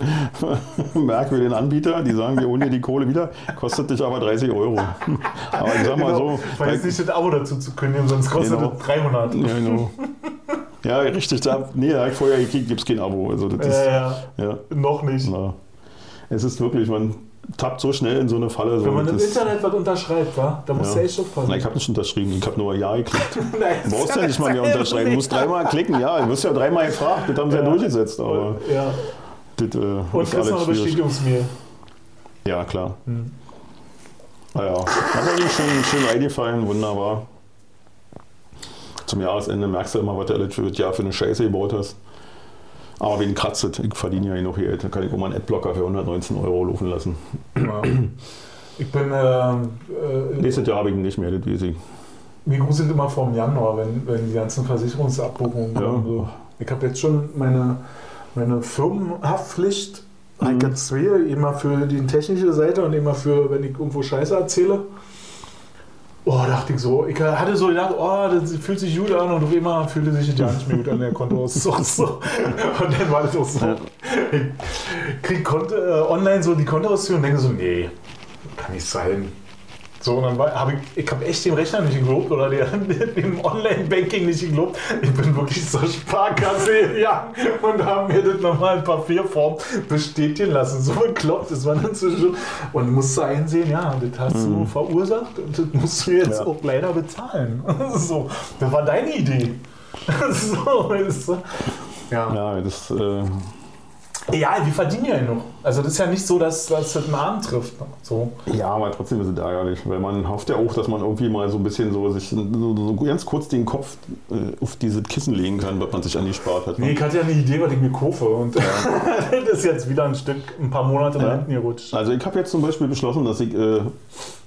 [laughs] merkwürdigen Anbieter, die sagen, wir holen dir die Kohle wieder, kostet dich aber 30 Euro. [laughs] Aber ich sag mal so, Weil jetzt nicht das Abo dazu zu kündigen, sonst kostet Genau. es 300. ja, genau. ja, richtig, da, nee, da hab ich vorher gekickt, gibt es kein Abo. Also das ist, Ja, ja, ja, noch nicht. na, es ist wirklich, man tappt so schnell in so eine Falle. So, Wenn man im das- Internet was unterschreibt, wa? da musst Ja. echt aufpassen. na, ich habe nicht unterschrieben, ich habe nur Ja geklickt. [laughs] Nein, Du brauchst ja nicht mal mehr unterschreiben, du musst dreimal klicken, ja, du wirst ja dreimal gefragt, das haben sie ja, Ja. durchgesetzt, aber Ja. das äh, Und ist kriegst noch alles eine. Bestätigungsmail. Ja, klar. Hm. Naja, hat mir schön, schön eingefallen, wunderbar. Zum Jahresende merkst du immer, was du alles für das Jahr für eine Scheiße gebaut hast. Aber wen kratzt das? Ich verdiene ja genug Geld. Da kann ich auch mal einen Adblocker für 119 Euro laufen lassen. Ja. Ich bin, äh, äh, Nächstes Jahr habe ich ihn nicht mehr, das weiß ich. mir gruselt immer vor dem Januar, wenn, wenn die ganzen Versicherungsabbuchungen Ja. kommen. So. Ich habe jetzt schon meine, meine Firmenhaftpflicht, Mhm. ich habe zwei, immer für die technische Seite und immer für, wenn ich irgendwo Scheiße erzähle. Oh, dachte ich so. Ich hatte so gedacht, oh, das fühlt sich gut an und auf einmal fühlte sich das ja nicht mehr gut an der Kontoauszug. So. Und dann war das auch so. Ich krieg Konto, äh, online so die Kontoauszüge und denke so, nee, kann nicht sein. So, und dann habe ich, ich habe echt dem Rechner nicht geglaubt oder dem [laughs] Online-Banking nicht geglaubt. Ich bin wirklich zur Sparkasse gegangen und habe mir das nochmal in Papierform bestätigen lassen. So bekloppt ist man inzwischen. Und musste einsehen, ja, das hast mhm. du verursacht und das musst du jetzt ja. auch leider bezahlen. [laughs] so, das war deine Idee. [laughs] so, ist, ja. ja, das. Äh ja, wir verdienen ja noch. Also das ist ja nicht so, dass, das einen Arm trifft. So. Ja, aber trotzdem ist es ärgerlich, weil man hofft ja auch, dass man irgendwie mal so ein bisschen so sich so, so ganz kurz den Kopf äh, auf dieses Kissen legen kann, was man sich angespart hat. Ne? Nee, ich hatte ja eine Idee, was ich mir kaufe und ja. [laughs] das ist jetzt wieder ein Stück, ein paar Monate ja. nach hinten gerutscht. Also ich habe jetzt zum Beispiel beschlossen, dass ich äh,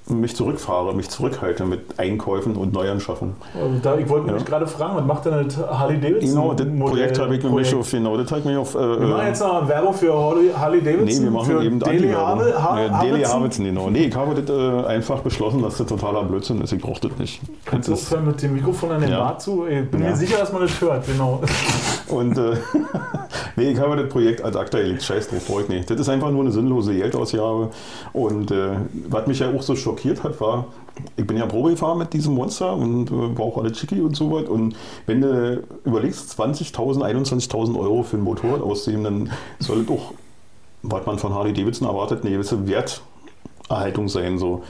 mich zurückfahre, mich zurückhalte mit Einkäufen und Neuanschaffen. Da, ich wollte ja. mich gerade fragen, was macht denn das Harley Davidson? Genau, das Projekt habe ich mich auf, genau, das habe ich mich auf. Äh, wir machen jetzt noch Werbung für Harley Davidson. Nee, wir machen eben Daily Harvardson. genau. Nee, ich habe das äh, einfach beschlossen, dass das totaler Blödsinn ist. Ich brauche das nicht. Kannst du aufhören mit dem Mikrofon an den ja. Bart zu? Ich bin ja. mir sicher, dass man das hört, genau. [laughs] Und äh, [laughs] nee, ich habe das Projekt als Akta gelegt. Scheiß drauf, brauche ich nicht. Das ist einfach nur eine sinnlose Geldausgabe. Und äh, was mich ja auch so schockiert hat, war, ich bin ja Probe gefahren mit diesem Monster und äh, war auch alle Chicky und so was. Und wenn du überlegst, 20.000, 21.000 Euro für ein Motorrad aussehen, dann soll es doch, was man von Harley Davidson erwartet, eine gewisse Werterhaltung sein. So.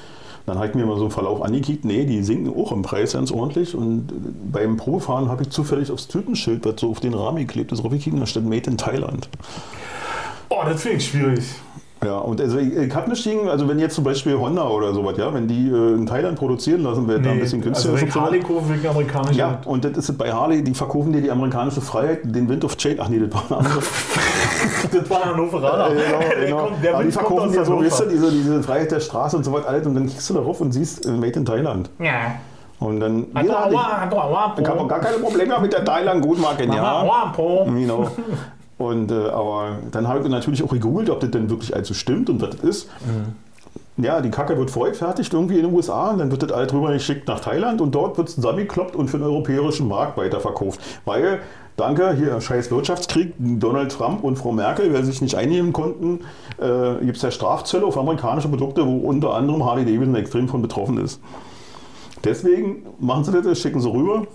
Dann habe ich mir mal so einen Verlauf angekickt, nee, die sinken auch im Preis ganz ordentlich. Und beim Probefahren habe ich zufällig aufs Tütenschild, was so auf den Rahmen geklebt ist, raufgekickt, da steht Made in Thailand. Oh, das finde ich schwierig. Ja, und also ich, ich habe nicht gegen, also wenn jetzt zum Beispiel Honda oder sowas, ja, wenn die äh, in Thailand produzieren lassen, wäre nee, da ein bisschen günstiger. Also Harley kaufen wegen amerikanische. Ja, und das ist bei Harley, die verkaufen dir die amerikanische Freiheit, den Wind of Change. Ach nee, das war eine andere. [laughs] das war ein Hannoveraner. Äh, genau, [laughs] genau. Kommt, der Aber die verkaufen dir so, weißt du, diese, diese Freiheit der Straße und so was alles und dann kriegst du darauf und siehst äh, Made in Thailand. Ja. Und dann, ja, ich, ich habe gar keine Probleme mit der Thailand-Gutmarke. Ja, genau. [laughs] Und, äh, aber dann habe ich natürlich auch gegoogelt, ob das denn wirklich allzu stimmt und was das ist. Mhm. Ja, die Kacke wird vorgefertigt irgendwie in den USA und dann wird das alles drüber geschickt nach Thailand und dort wird es zusammengekloppt und für den europäischen Markt weiterverkauft. Weil, danke, hier scheiß Wirtschaftskrieg, Donald Trump und Frau Merkel, wer sich nicht einnehmen konnten, äh, gibt es ja Strafzölle auf amerikanische Produkte, wo unter anderem Harley Davidson extrem von betroffen ist. Deswegen machen sie das, schicken sie rüber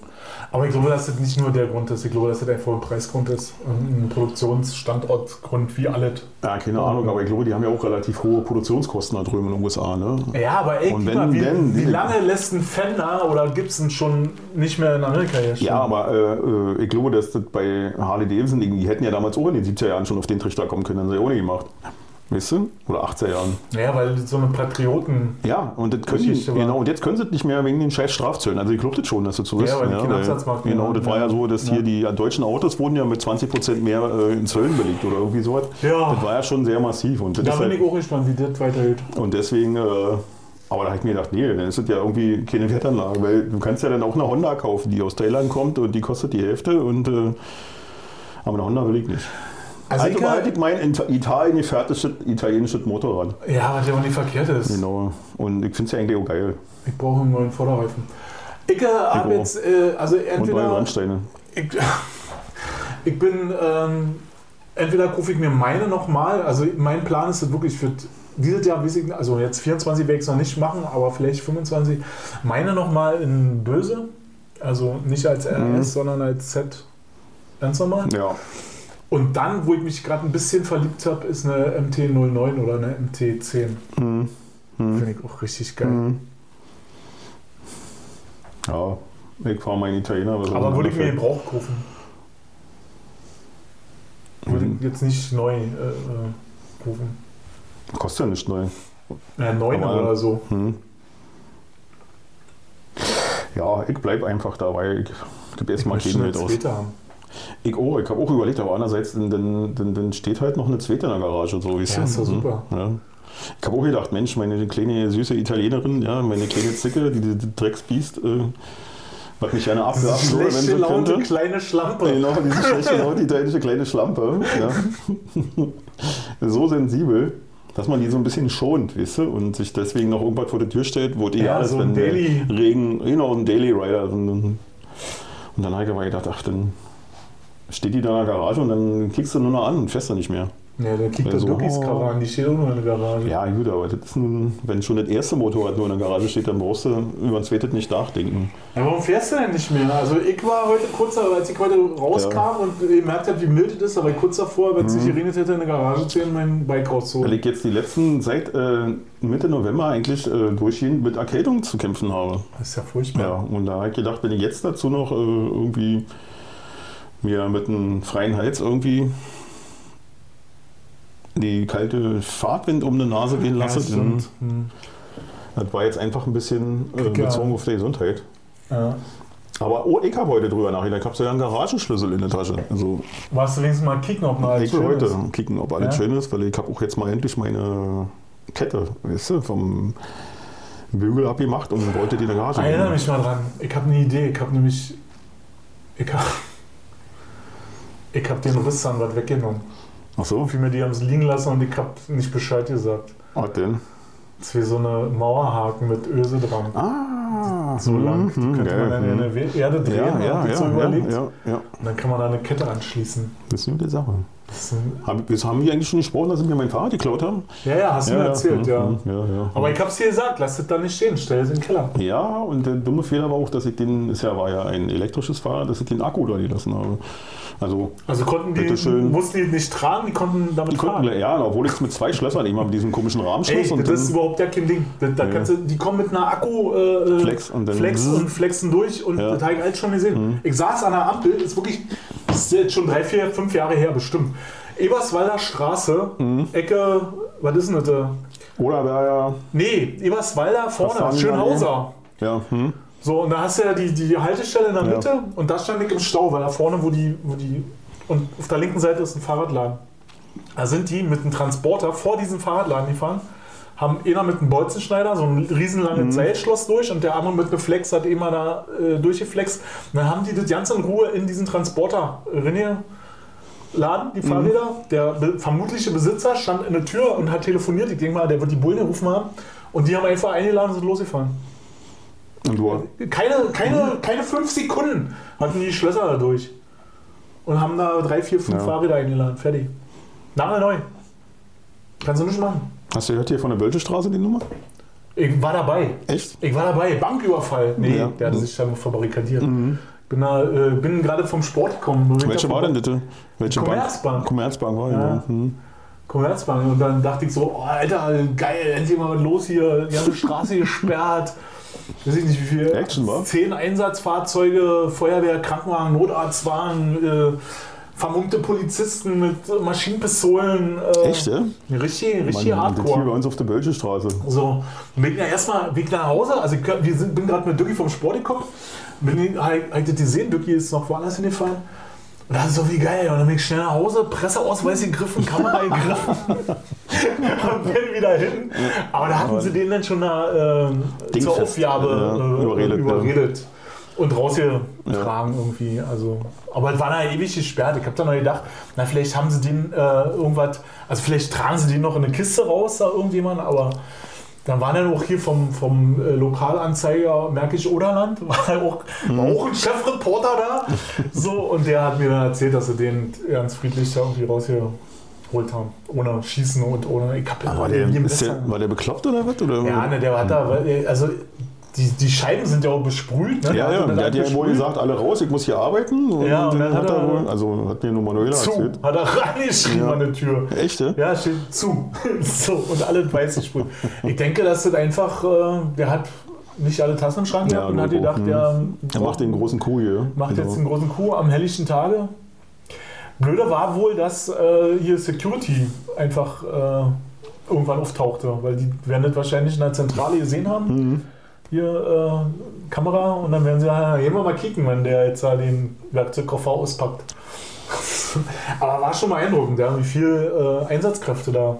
aber ich glaube, dass das nicht nur der Grund ist. Ich glaube, dass das einfach ein Preisgrund ist. Ein Produktionsstandortgrund wie alles. Ja, keine Ahnung, aber ich glaube, die haben ja auch relativ hohe Produktionskosten da drüben in den USA. Ne? Ja, aber ey, wenn, mal, wie, denn, wie lange lässt ein Fender oder Gibson schon nicht mehr in Amerika herstellen? Ja, aber äh, ich glaube, dass das bei Harley Davidson, die hätten ja damals auch in den 70er Jahren schon auf den Trichter kommen können, haben sie ja ohne gemacht. Weißt du? Oder 18 Jahren. Ja, weil so eine Patrioten. Ja, und das können die, genau, und jetzt können sie nicht mehr wegen den scheiß Strafzöllen. Also ich glaube das schon, dass das so ist. Ja, weil ja, weil, Genau, das war ja so, dass ja. hier die deutschen Autos wurden ja mit 20% mehr äh, in Zöllen belegt oder irgendwie sowas. Ja. Das war ja schon sehr massiv. Und da bin halt, ich auch gespannt, wie das weitergeht. Und deswgen, äh, aber da habe ich mir gedacht, nee, dann ist das ja irgendwie keine Wertanlage, weil du kannst ja dann auch eine Honda kaufen, die aus Thailand kommt und die kostet die Hälfte und äh, aber eine Honda will ich nicht. Also, ich, ich mein in Italien gefertigtes italienisches Motorrad. Ja, was ja auch nicht verkehrt ist. Genau. Und ich finde es ja eigentlich auch geil. Ich brauche einen neuen Vorderreifen. Ich habe jetzt, äh, also entweder... Und neue Randsteine. Ich, [laughs] ich bin, ähm, entweder kaufe ich mir meine nochmal, also mein Plan ist wirklich für dieses Jahr, also jetzt 24 werde ich es noch nicht machen, aber vielleicht 25, meine nochmal in Böse. Also nicht als RS, mhm. sondern als Z ganz normal. Ja. Und dann, wo ich mich gerade ein bisschen verliebt habe, ist eine MT09 oder eine MT10. Mhm. Mhm. Finde ich auch richtig geil. Mhm. Ja, ich fahre meinen Italiener. Aber, aber würde ich mir Gebrauch kaufen. Würde ich jetzt nicht neu äh, äh, kaufen. Kostet ja nicht neu. Ja, 9 oder so. Hm. Ja, ich bleibe einfach dabei. Ich gebe jetzt mal kein Geld aus. Haben. Ich auch, oh, ich habe auch überlegt, aber andererseits, dann, dann, dann steht halt noch eine zweite in der Garage, so wie es ja, ist. Ja, super. Ja. Ich habe auch gedacht, Mensch, meine kleine süße Italienerin, ja, meine kleine Zicke, die, die Drecksbiest, äh, was mich gerne abwerfen würde, wenn sie Laute, könnte. kleine Schlampe. Genau, diese schlechte Laute, italienische kleine Schlampe. Ja. [laughs] so sensibel dass man die so ein bisschen schont, weißt du, und sich deswegen noch irgendwas vor der Tür stellt, wo die ja, ist, so wenn Daily. Regen, genau, ein Daily Rider. Und dann habe ich aber gedacht, ach, dann steht die da in der Garage und dann klickst du nur noch an und fährst du nicht mehr. Ja, der kickt der so, Duckys oh. Die steht auch nur in der Garage. Ja, gut, aber das ist nun, wenn schon das erste Motorrad nur in der Garage steht, dann brauchst du über ein zweites nicht nachdenken. Ja, warum fährst du denn nicht mehr? Also ich war heute kurz, als ich heute rauskam und gemerkt habe, wie mild es ist, aber kurz davor, wenn es Mhm. sich geregnet hätte, in der Garage zu gehen, mein Bike Weil rauszuholen. ich jetzt die letzten, seit äh, Mitte November eigentlich äh, durchgehend mit Erkältung zu kämpfen habe. Das ist ja furchtbar. Ja, und da habe ich gedacht, wenn ich jetzt dazu noch äh, irgendwie mir mit einem freien Hals irgendwie die kalte Fahrtwind um die Nase gehen Ja, lasse, das dann, stimmt. Hm. das war jetzt einfach ein bisschen äh, ja- bezogen auf die Gesundheit. Ja. Aber oh, ich habe heute drüber nachgedacht. Ich habe sogar einen Garagenschlüssel in der Tasche. Also Warst du wenigstens mal kicken, ob noch alles ich will heute ist? kicken, ob alles Ja? schön ist, weil ich habe auch jetzt mal endlich meine Kette, weißt du, vom Bügel abgemacht und wollte die in der Garage. Erinnere nehmen. mich mal dran. Ich habe eine Idee. Ich habe nämlich. Ich habe. Ich habe den Rissanwalt weggenommen. Ach so, Vielmehr, die haben es liegen lassen und ich habe nicht Bescheid gesagt. was denn? Das wäre so eine Mauerhaken mit Öse dran. Ah, So lang. Die hm, könnte man dann in ja, der We- Erde drehen ja, ja, die ja, so ja, überlegt. ja, ja. Und dann kann man da eine Kette anschließen. Das ist eine gute Sache. Das ist Haben, das haben wir eigentlich schon gesprochen, dass sie mir mein Fahrrad geklaut haben? ja, ja, hast du mir erzählt, ja. hm, ja, ja. Aber ich hab's dir gesagt, lass es da nicht stehen, stell es in den Keller. ja, und der dumme Fehler war auch, dass ich den, es ja war ja ein elektrisches Fahrrad, dass ich den Akku da gelassen habe. Also, Also konnten die, Bitteschön. mussten die nicht tragen, die konnten damit die fahren. konnten, ja, obwohl ich es mit zwei Schlössern, immer mit diesem komischen Rahmenschluss Ey, und das ist dann, überhaupt ja kein Ding. Da, da Ja. kannst du, die kommen mit einer Akku äh, Flex und Flex und flexen durch und Ja. Mhm. das habe ich alles schon gesehen. Ich saß an der Ampel, ist wirklich, das ist jetzt schon drei, vier, fünf Jahre her bestimmt. Eberswalder Straße, Mhm. Ecke, was ist denn das? da? oder wäre ja, Nee, Eberswalder vorne. Schönhauser. ja, hm, So, und da hast du ja die, die Haltestelle in der Ja. Mitte und da stand ich im Stau, weil da vorne, wo die, wo die, und auf der linken Seite ist ein Fahrradladen. Da sind die mit einem Transporter vor diesem Fahrradladen gefahren, haben einer mit einem Bolzenschneider so ein riesenlanges Mhm. Seilschloss durch und der andere mit einem Flex hat immer da äh, durchgeflext. Und dann haben die das Ganze in Ruhe in diesen Transporter reingeladen, die Fahrräder. Der be vermutliche Besitzer stand in der Tür und hat telefoniert. Ich denke mal, der wird die Bullen gerufen haben. Und die haben einfach eingeladen und sind losgefahren. Du, Keine, keine, keine fünf Sekunden hatten die Schlösser da durch. Und haben da drei, vier, fünf Ja. Fahrräder eingeladen. Fertig. Name neu. Kannst du nicht machen. hast du gehört hier von der Bölschestraße die Nummer? Ich war dabei. Echt? Ich war dabei. Banküberfall. Nee, Ja. der hatte sich da verbarrikadiert. Bin, da, äh, bin gerade vom Sport gekommen. Welche war denn bitte? Welche Commerzbank. Bank? Commerzbank war Ja. ja. Hm. Commerzbank. Und dann dachte ich so, oh, Alter, geil, endlich mal was los hier. Die ganze Straße [laughs] gesperrt. Weiß ich nicht, wie viel. Action war? Zehn Einsatzfahrzeuge, Feuerwehr, Krankenwagen, Notarztwagen, äh, vermummte Polizisten mit Maschinenpistolen. Äh, Echt, ja? Richtig, richtig Mann, das hier bei hardcore. uns auf der Bölschestraße. So, bin ja erstmal Weg nach Hause. Also, ich, wir sind, bin gerade mit Ducky vom Sport gekommen. Bin halt, halt gesehen, Ducky ist noch woanders hingefahren. Und das ist so wie geil. Und dann bin ich schnell nach Hause, Presseausweis gegriffen, [laughs] Kamera gegriffen und bin wieder hin. Aber da hatten sie den dann schon da, ähm, zur Aufgabe ja, äh, überredet, überredet. Und rausgetragen irgendwie. Also, aber es war da ewig gesperrt. Ich habe dann noch gedacht, na, vielleicht haben sie den äh, irgendwas, also vielleicht tragen sie den noch in eine Kiste raus, da irgendjemand, aber dann war dann auch hier vom, vom äh, Lokalanzeiger Märkisch Oderland, [laughs] war auch, war auch ein Chefreporter da. So, und der hat mir dann erzählt, dass sie den ganz friedlich da irgendwie rausgeholt haben. Ohne Schießen und ohne. Ich hab War der, der, war der bekloppt oder was? Oder? ja, ne, der hat da, weil, also die, die Scheiben sind ja auch besprüht. Ne? Ja, ja, das der hat ja wohl gesagt, alle raus, ich muss hier arbeiten. Und Ja, und dann hat hat er wohl, also hat mir nur Manuela Zu, erzählt. hat er reingeschrieben Ja. an der Tür. Echt, ja? Ja, steht zu. [laughs] so, und alle weiß gesprüht. Ich denke, dass das einfach, äh, der hat nicht alle Tassen im Schrank Ja, gehabt und hat gedacht, hm. der Er macht den großen Kuh hier. macht jetzt Also, einen großen Coup am helllichten Tage. Blöde war wohl, dass äh, hier Security einfach äh, irgendwann auftauchte, weil die werden das wahrscheinlich in der Zentrale gesehen haben. Mhm. Hier äh, Kamera und dann werden sie, ja, gehen wir mal kicken, wenn der jetzt da den Werkzeugkoffer auspackt. [laughs] Aber war schon beeindruckend, ja, wie viel äh, Einsatzkräfte da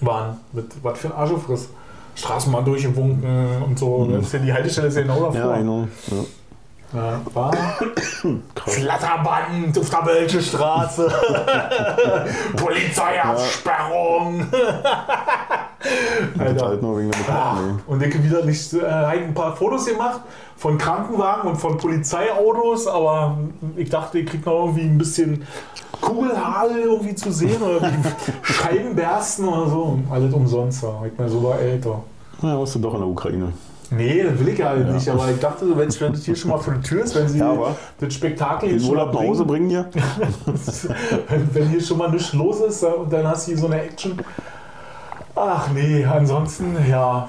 waren. Mit was für ein Arschefriss. Straßenbahn durchgewunken und so. Mhm. Das ist ja die Haltestelle ist ja genau davor. Ja, genau. Ja. Ja, war. Flatterband auf der Belsche Straße. [laughs] Polizeiabsperrung. Alter. halt nur wegen der Ah, Betrag, nee. Und ich wieder nicht, äh, hab ein paar Fotos gemacht von Krankenwagen und von Polizeiautos, aber ich dachte, ich krieg noch irgendwie ein bisschen Kugelhagel irgendwie zu sehen oder [laughs] Scheibenbersten oder so. Alles umsonst, ja. ich bin sogar älter. Ja, warst du doch in der Ukraine. Nee, das will ich ja halt Ja. nicht, aber ich dachte, wenn es wenn das hier schon mal vor der Tür ist, wenn sie Ja, aber das Spektakel hier schon Urlaub nach Hause bringen, hier? wenn, wenn hier schon mal nichts los ist ja, und dann hast du hier so eine Action. Ach nee, ansonsten, ja,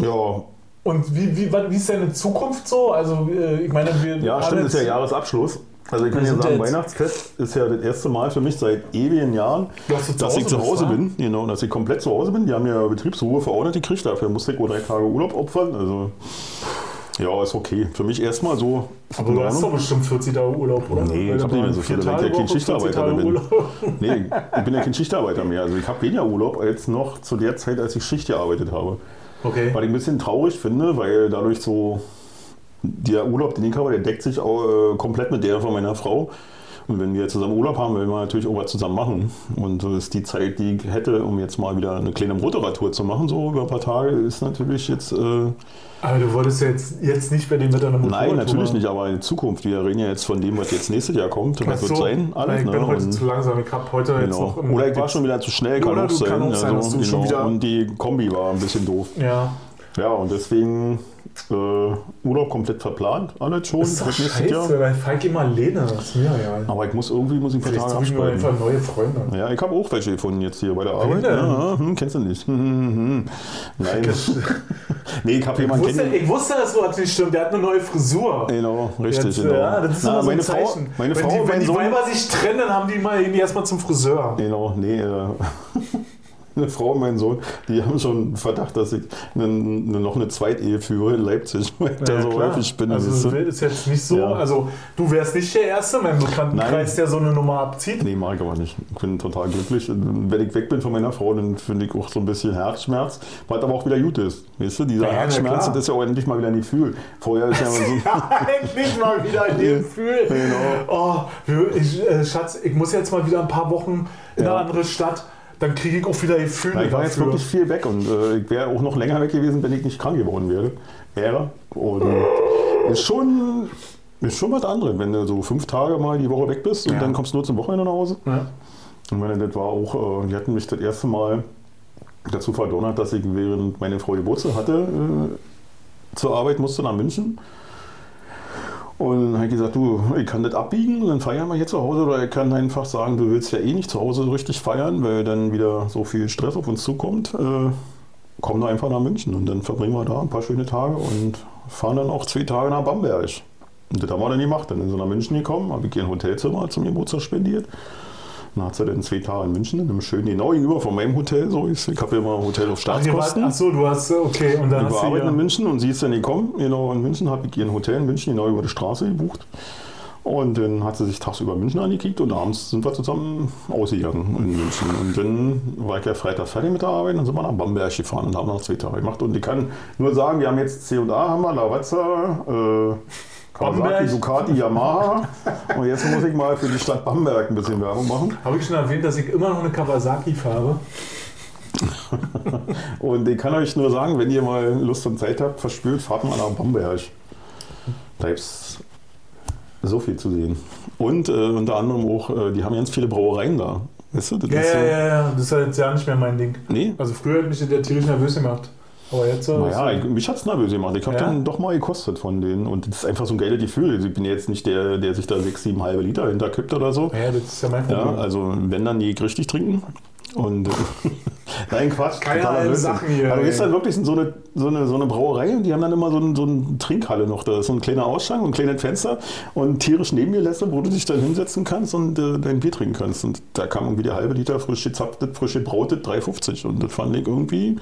Ja, Und wie, wie, wie ist deine Zukunft so? Also, äh, ich meine, wir. ja stimmt, ist ja Jahresabschluss. Also ich kann ja sagen, Weihnachtsfest ist ja das erste Mal für mich seit ewigen Jahren, Dass zu dass ich zu Hause bist, bin. Genau, dass ich komplett zu Hause bin. Die haben ja Betriebsruhe verordnet gekriegt, dafür musste ich wohl drei Tage Urlaub opfern. Also ja, ist okay. Für mich erstmal so. Aber du hast doch bestimmt 40 Tage Urlaub, oder? Nee, Weil ich hab du nicht mehr so viele, weil ich ja kein Woche, 40 Schichtarbeiter Tage bin. [laughs] Nee, ich bin ja kein Schichtarbeiter mehr. Also ich habe weniger Urlaub als noch zu der Zeit, als ich Schicht gearbeitet habe. Okay. Was ich ein bisschen traurig finde, weil dadurch so der Urlaub, den ich habe, der deckt sich auch, äh, komplett mit der von meiner Frau. Und wenn wir zusammen Urlaub haben, will man natürlich auch was zusammen machen. Und das ist die Zeit, die ich hätte, um jetzt mal wieder eine kleine Motorradtour zu machen, so über ein paar Tage, ist natürlich jetzt. Äh, Aber du wolltest ja jetzt, jetzt nicht bei dem mit deiner Motorrad nein, natürlich nicht, aber in Zukunft. Wir reden ja jetzt von dem, was jetzt nächstes Jahr kommt. Was so, wird sein? Alles, ich bin ne? heute Und- zu langsam. Ich habe heute jetzt Genau. noch. im- Oder ich war schon wieder zu schnell, kann Oder auch sein. kann auch sein, also, genau. Und die Kombi war ein bisschen doof. Ja. Ja, und deswegen äh, Urlaub komplett verplant, alles schon. Das ist doch nächste Jahr. scheiße, weil Falk immer alleine. Das ist mir ja. Aber ich muss irgendwie muss ich ein paar Tage suche ich abspalten. einfach neue Freunde. Ja, ich habe auch welche gefunden jetzt hier bei der Arbeit. Ja, hm, kennst du nicht? [laughs] Hm, hm, hm. Nein. [laughs] nee, ich habe Ich jemanden wusste, ich wusste, dass was nicht stimmt. Der hat eine neue Frisur. Genau, richtig. Jetzt, genau. Ja, das ist Na, immer so meine ein Frau, Zeichen. meine wenn Frau die, wenn die Sohn. Weiber sich trennen, dann haben die mal gehen die erstmal zum Friseur. Genau, nee, äh, [laughs] eine Frau und mein Sohn, die haben schon einen Verdacht, dass ich eine, eine, noch eine Zweitehe führe in Leipzig, [laughs] weil ich da so klar. häufig bin. Also du? ist jetzt nicht so, Ja. also du wärst nicht der Erste in meinem Bekanntenkreis, der so eine Nummer abzieht. Nee, mag ich aber nicht. Ich bin total glücklich. Wenn ich weg bin von meiner Frau, dann finde ich auch so ein bisschen Herzschmerz, was aber auch wieder gut ist. Weißt du, dieser Ja, Herzschmerz, das ist ja auch endlich mal wieder ein Gefühl. Vorher ist ja immer so. Ja, [laughs] endlich mal wieder ein Gefühl. Genau. Oh, ich, äh, Schatz, ich muss jetzt mal wieder ein paar Wochen in Ja. eine andere Stadt. Dann kriege ich auch wieder Gefühle Na, ich war jetzt dafür. wirklich viel weg und äh, ich wäre auch noch länger weg gewesen, wenn ich nicht krank geworden wäre. Wäre. Und ist schon, ist schon was anderes, wenn du so fünf Tage mal die Woche weg bist und Ja. dann kommst du nur zum Wochenende nach Hause. Ja. Und meine, das war auch, äh, die hatten mich das erste Mal dazu verdonnert, dass ich während meine Frau Geburtstag hatte, äh, zur Arbeit musste nach München. Und dann habe ich gesagt, du, ich kann das abbiegen, dann feiern wir hier zu Hause. Oder ich kann einfach sagen, du willst ja eh nicht zu Hause richtig feiern, weil dann wieder so viel Stress auf uns zukommt. Äh, komm doch einfach nach München und dann verbringen wir da ein paar schöne Tage und fahren dann auch zwei Tage nach Bamberg. Und das haben wir dann gemacht. Dann sind sie nach München gekommen, habe ich ihr ein Hotelzimmer zum Geburtstag spendiert. Dann hat sie dann zwei Tage in München, in einem schönen, genau gegenüber von meinem Hotel. So ich habe ja immer ein Hotel auf Ach, Staatskosten. ach so, du hast, okay, und dann Ich war arbeiten in München und sie ist dann gekommen. Genau, in München habe ich ihr ein Hotel in München genau über die Straße gebucht. Und dann hat sie sich tagsüber München angekickt und abends sind wir zusammen ausgegangen in München. Und dann war ich ja Freitag fertig mit der Arbeit und dann sind wir nach Bamberg gefahren und haben noch zwei Tage gemacht. Und ich kann nur sagen, wir haben jetzt C&A, haben wir, Lavazza, äh, Kawasaki, Bamberg. Ducati, Yamaha. Und jetzt muss ich mal für die Stadt Bamberg ein bisschen Werbung machen. habe ich schon erwähnt, dass ich immer noch eine Kawasaki fahre. [laughs] Und ich kann euch nur sagen, wenn ihr mal Lust und Zeit habt, verspürt, fahrt mal nach Bamberg. Da gibt es so viel zu sehen. Und äh, unter anderem auch, äh, die haben ganz viele Brauereien da. Weißt du, das Ja, ist ja, so- ja, ja, das ist halt jetzt ja nicht mehr mein Ding. Nee, Also früher hat mich der tierisch nervös gemacht. Aber jetzt so. naja, ich, mich hat es nervös gemacht. Ich habe Ja? dann doch mal gekostet von denen. Und das ist einfach so ein geiles Gefühl. Also Ich bin jetzt nicht der, der sich da sechs, sieben halbe Liter hinterkippt oder so. ja, das ist ja mein Ja, Problem. also wenn dann die richtig trinken. Und [laughs] nein, Quatsch. Keine alten. Sachen hier, Aber ey. gehst dann wirklich so eine, so, eine, so eine Brauerei und die haben dann immer so, ein, so eine Trinkhalle noch. Da ist so ein kleiner Ausschank und ein kleines Fenster und tierisch Nebengelässe, wo du dich dann hinsetzen kannst und äh, dein Bier trinken kannst. Und da kam irgendwie der halbe Liter frisch gezapftes, frisch gebrautes 3,50 und das fand ich irgendwie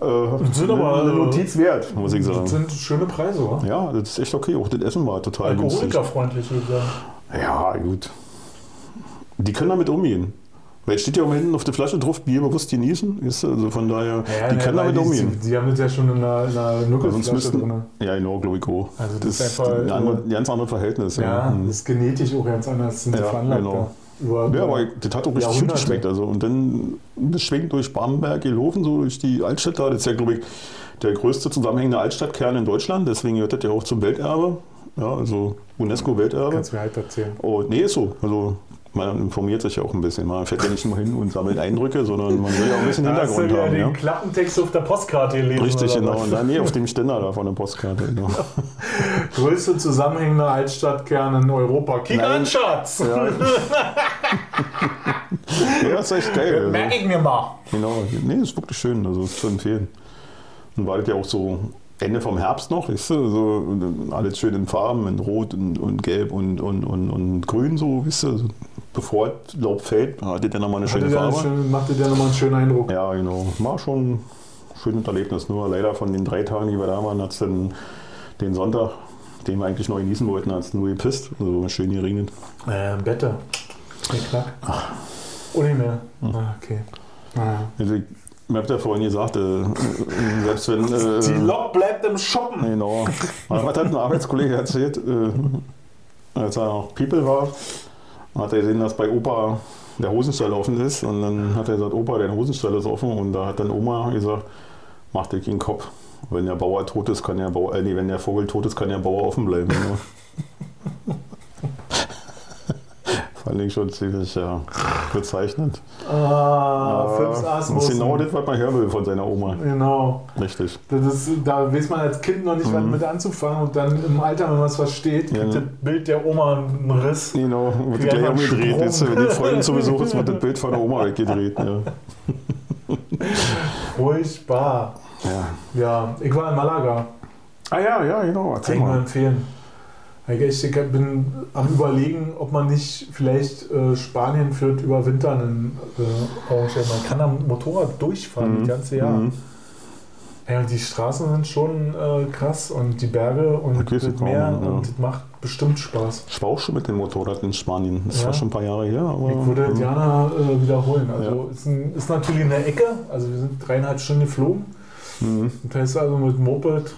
äh, sind aber, eine äh, Notiz wert, muss ich Das sagen. sind schöne Preise, oder? Ja, das ist echt okay. Auch das Essen war total. Alkoholikerfreundlich, würde ich sagen. Ja, gut. Die können damit umgehen. Weil es steht ja auch hinten auf der Flasche drauf, Bier bewusst genießen. Ist, also von daher, die können weil damit die, umgehen. Die, die haben das ja schon in einer, in einer Nuckelflasche drin. ja, genau, glaube ich auch. Also das das ist einfach, ein, andere, äh, ganz anderes Verhältnis. Ja, Hm. das ist genetisch auch ganz anders. Sind Ja, genau. Ja, aber das hat auch richtig Jahrhunderte. geschmeckt. Also, und dann das schwenkt durch Bamberg gelaufen, so durch die Altstadt da. Das ist ja, glaube ich, der größte zusammenhängende Altstadtkern in Deutschland. Deswegen gehört das ja auch zum Welterbe. Ja, also UNESCO-Welterbe. Kannst du mir halt erzählen. Oh, nee, ist so. Also man informiert sich ja auch ein bisschen. Man fährt ja nicht nur hin und sammelt Eindrücke, sondern man will ja auch ein bisschen Da hast du Hintergrund wieder haben. den Ja? Klappentext auf der Postkarte gelesen. Richtig, genau. Und dann, nee, auf dem Ständer da von der Postkarte. Genau. [laughs] Größte zusammenhängende Altstadtkern in Europa. Kick an, Schatz! Ja. [laughs] ja, ist echt geil. Also. Merke ich mir mal. Genau, nee, ist wirklich schön, also ist zu empfehlen. Und war das ja auch so Ende vom Herbst noch, weißt du, so alles schön in Farben, in Rot und, und Gelb und, und, und, und Grün, so, weißt du, so, bevor das Laub fällt, hat das ja nochmal eine Hatte schöne der Farbe. schön, machte der nochmal einen schönen Eindruck. Ja, genau, war schon ein schönes Erlebnis. Nur leider von den drei Tagen, die wir da waren, hat es dann den Sonntag, den wir eigentlich noch genießen wollten, hat es nur gepisst, also schön geregnet. Äh. Knick, knack. Oh, nicht mehr. Ah, okay. Ah. Also, ich habe ja vorhin gesagt, äh, selbst wenn. Äh, Die Lok bleibt im Shoppen. Genau. Was hat ein Arbeitskollege erzählt, äh, als er noch People war, hat er gesehen, dass bei Opa der Hosenstall offen ist. Und dann hat er gesagt, Opa, der Hosenstall ist offen. Und da hat dann Oma gesagt, mach dir keinen Kopf. Wenn der Bauer tot ist, kann der Bauer, äh, nee, wenn der Vogel tot ist, kann der Bauer offen bleiben. [laughs] Ne? Fand ich schon ziemlich ja, bezeichnend. Ah, Ja, fünf das ist genau das, was man hören will von seiner Oma. Genau. Richtig. Das ist, da weiß man als Kind noch nicht, was mit anzufangen und dann im Alter, wenn man es versteht, Mhm. Ja, kriegt ne? das Bild der Oma einen Riss. Genau, wird gleich umgedreht. Jetzt, wenn die Freunde zu Besuch ist, wird das Bild von der Oma weggedreht. Ja. [laughs] Furchtbar. Ja. Ja, ich war in Malaga. Ah ja, ja, genau. Kann ich nur mal. empfehlen. Ich bin am überlegen, ob man nicht vielleicht äh, Spanien führt über Winter einen äh, arrangieren. Man kann am Motorrad durchfahren Mhm. das ganze Jahr. Mhm. Ja, die Straßen sind schon äh, krass und die Berge und Okay, das Meer ja. und das macht bestimmt Spaß. Ich war auch schon mit dem Motorrad in Spanien. Das Ja. war schon ein paar Jahre her. Aber, Ich würde ähm, gerne äh, wiederholen. Also ist, ein, ist natürlich eine Ecke. Also wir sind dreieinhalb Stunden geflogen. mhm. Und da ist also mit Moped